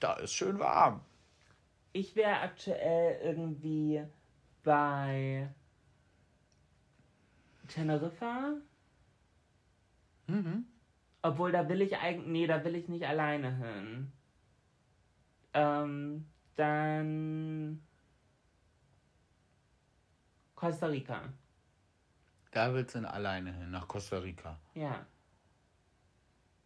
Da ist schön warm. ich wäre aktuell irgendwie bei Teneriffa. Mhm. Obwohl, da will ich eigentlich. Nee, da will ich nicht alleine hin. Ähm, dann. Costa Rica. Da willst du alleine hin, nach Costa Rica. Ja.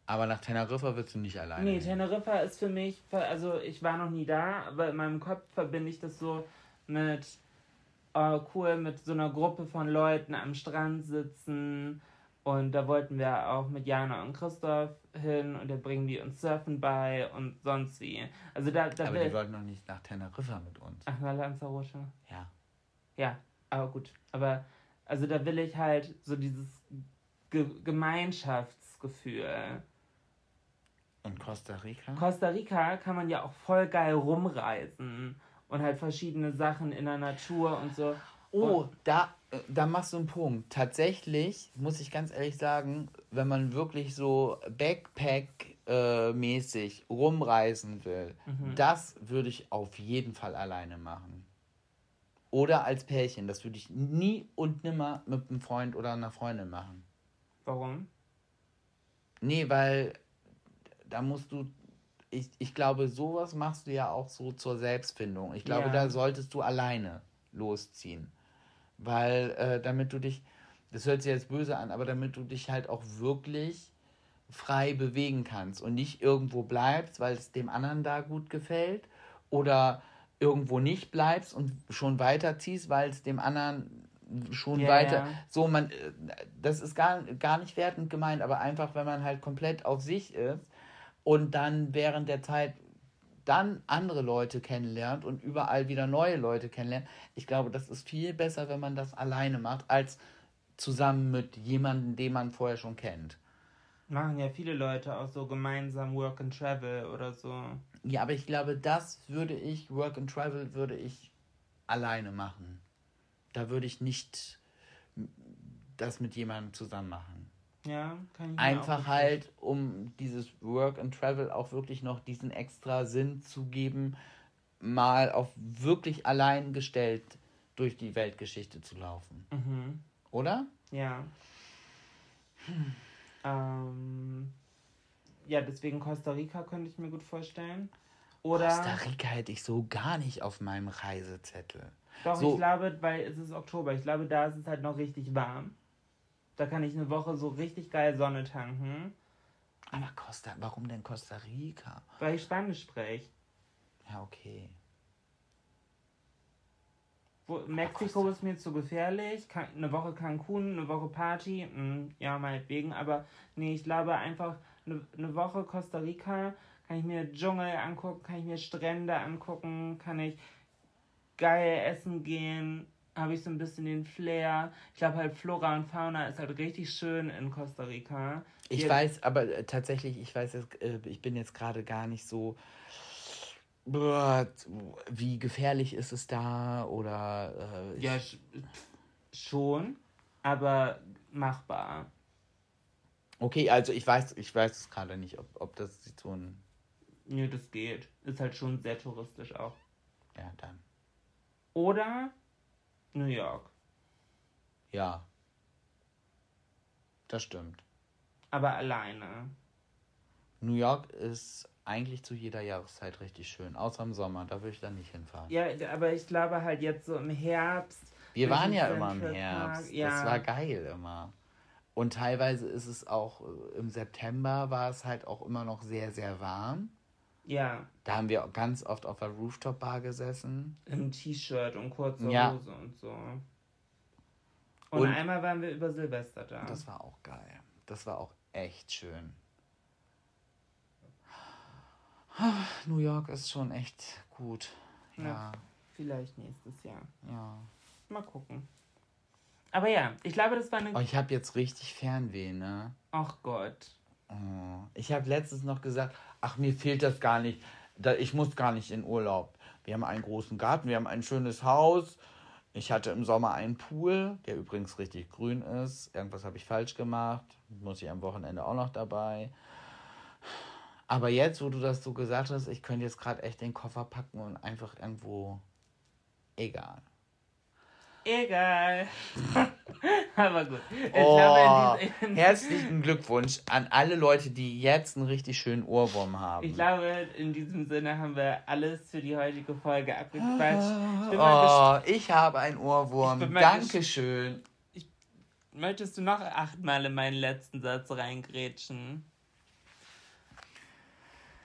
Aber nach Teneriffa willst du nicht alleine Nee. Teneriffa ist für mich, also ich war noch nie da, aber in meinem Kopf verbinde ich das so mit äh, cool, mit so einer Gruppe von Leuten am Strand sitzen. Und da wollten wir auch mit Jana und Christoph hin und da bringen die uns Surfen bei und sonst wie. Also da, da Aber die wollten noch nicht nach Teneriffa mit uns. Ach, na Lanzarote. Ja. Ja, aber gut. Aber also da will ich halt so dieses Ge Gemeinschaftsgefühl. Und Costa Rica? Costa Rica kann man ja auch voll geil rumreisen und halt verschiedene Sachen in der Natur und so. Oh, da, äh, da machst du einen Punkt. Tatsächlich, muss ich ganz ehrlich sagen, wenn man wirklich so Backpack-mäßig rumreisen will, das würde ich auf jeden Fall alleine machen. Oder als Pärchen. Das würde ich nie und nimmer mit einem Freund oder einer Freundin machen. Warum? Nee, weil da musst du. Ich, ich glaube, sowas machst du ja auch so zur Selbstfindung. Ich glaube, Ja. da solltest du alleine losziehen. Weil, äh, damit du dich, das hört sich jetzt böse an, aber damit du dich halt auch wirklich frei bewegen kannst und nicht irgendwo bleibst, weil es dem anderen da gut gefällt oder irgendwo nicht bleibst und schon weiterziehst, weil es dem anderen schon Ja, weiter. ja. So, man, äh, das ist gar, gar nicht wertend gemeint, aber einfach, wenn man halt komplett auf sich ist und dann während der Zeit dann andere Leute kennenlernt und überall wieder neue Leute kennenlernt. Ich glaube, das ist viel besser, wenn man das alleine macht, als zusammen mit jemandem, den man vorher schon kennt. Machen ja viele Leute auch so gemeinsam Work and Travel oder so. Ja, aber ich glaube, das würde ich, Work and Travel, würde ich alleine machen. Da würde ich nicht das mit jemandem zusammen machen. Ja, kann ich Einfach halt, um dieses Work and Travel auch wirklich noch diesen extra Sinn zu geben, mal auf wirklich allein gestellt durch die Weltgeschichte zu laufen. Mhm. Oder? Ja. Ähm, ja, deswegen Costa Rica könnte ich mir gut vorstellen. Oder Costa Rica hätte ich so gar nicht auf meinem Reisezettel. doch, so- ich glaube, weil es ist Oktober, ich glaube, da ist es halt noch richtig warm. Da kann ich eine Woche so richtig geil Sonne tanken, Aber Costa, warum denn Costa Rica? weil ich Spanisch spreche. Ja, okay. Wo, Mexiko ist mir zu gefährlich. Ka- Eine Woche Cancun, eine Woche Party. mm, ja, meinetwegen. Aber nee, ich glaube einfach, eine, eine Woche Costa Rica kann ich mir Dschungel angucken, kann ich mir Strände angucken, kann ich geil essen gehen. Habe ich so ein bisschen den Flair. Ich glaube halt Flora und Fauna ist halt richtig schön in Costa Rica. Ich Hier- weiß, aber äh, tatsächlich, ich weiß jetzt, äh, ich bin jetzt gerade gar nicht so. Wie gefährlich ist es da? Oder. Äh, Ja, sch schon, aber machbar. Okay, also ich weiß, ich weiß es gerade nicht, ob, ob das so ein. Nö, das geht. Ist halt schon sehr touristisch auch. Ja, dann. Oder New York. Ja. Das stimmt. Aber alleine. New York ist eigentlich zu jeder Jahreszeit richtig schön. Außer im Sommer, da würde ich dann nicht hinfahren. Ja, aber ich glaube halt jetzt so im Herbst. Wir waren ja immer im Herbst. Ja. Das war geil immer. Und teilweise ist es auch äh, im September war es halt auch immer noch sehr, sehr warm. Ja. Da haben wir ganz oft auf der Rooftop-Bar gesessen. Im T-Shirt und kurzer Ja. Hose und so. Und, Und- einmal waren wir über Silvester da. Das war auch geil. Das war auch echt schön. New York ist schon echt gut. Ja, Ja. Vielleicht nächstes Jahr. ja. Mal gucken. Aber ja, ich glaube, das war eine. Oh, ich habe jetzt richtig Fernweh, ne? Ach Gott. Oh. Ich habe letztens noch gesagt, ach, mir fehlt das gar nicht. Ich muss gar nicht in Urlaub. Wir haben einen großen Garten, wir haben ein schönes Haus. Ich hatte im Sommer einen Pool, der übrigens richtig grün ist. Irgendwas habe ich falsch gemacht. Muss ich am Wochenende auch noch dabei. Aber jetzt, wo du das so gesagt hast, ich könnte jetzt gerade echt den Koffer packen und einfach irgendwo. Egal. Egal. (laughs) Aber gut. Ich Oh, glaube, herzlichen Glückwunsch an alle Leute, die jetzt einen richtig schönen Ohrwurm haben. Ich glaube, in diesem Sinne haben wir alles für die heutige Folge abgequatscht. Ich mal Oh, ich habe einen Ich Ohrwurm. Dankeschön. ges- Möchtest du noch achtmal in meinen letzten Satz reingrätschen?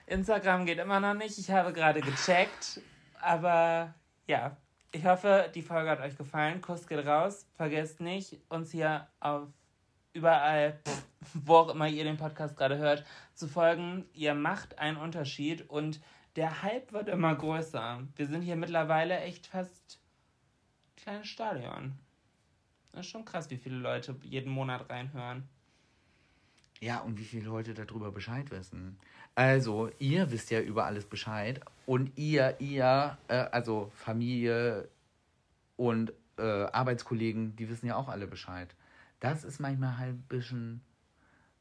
Instagram geht immer noch nicht. Ich habe gerade gecheckt. Aber ja, ich hoffe, die Folge hat euch gefallen. Kuss geht raus. Vergesst nicht, uns hier auf überall, wo auch immer ihr den Podcast gerade hört, zu folgen. Ihr macht einen Unterschied und der Hype wird immer größer. Wir sind hier mittlerweile echt fast ein kleines Stadion. Das ist schon krass, wie viele Leute jeden Monat reinhören. Ja, und wie viele Leute darüber Bescheid wissen. Also, ihr wisst ja über alles Bescheid. Und ihr, ihr, äh, also Familie und äh, Arbeitskollegen, die wissen ja auch alle Bescheid. Das ist manchmal halt ein bisschen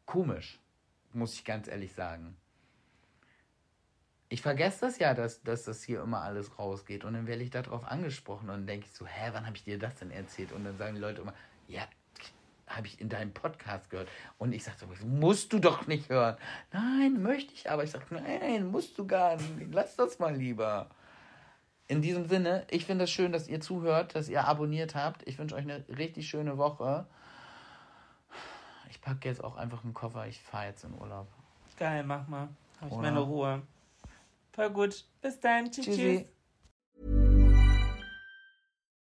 komisch, muss ich ganz ehrlich sagen. Ich vergesse das ja, dass, dass das hier immer alles rausgeht. Und dann werde ich darauf angesprochen und denke ich so, hä, wann habe ich dir das denn erzählt? Und dann sagen die Leute immer, ja, habe ich in deinem Podcast gehört. Und ich sage so, musst du doch nicht hören. Nein, möchte ich aber. Ich sage, nein, musst du gar nicht. Lass das mal lieber. In diesem Sinne, ich finde es schön, dass ihr zuhört, dass ihr abonniert habt. Ich wünsche euch eine richtig schöne Woche. Ich packe jetzt auch einfach einen Koffer. Ich fahre jetzt in Urlaub. Geil, mach mal. Hab ich meine Ruhe. Voll gut. Bis dann. Tschüss. Tschüssi. tschüss.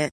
it.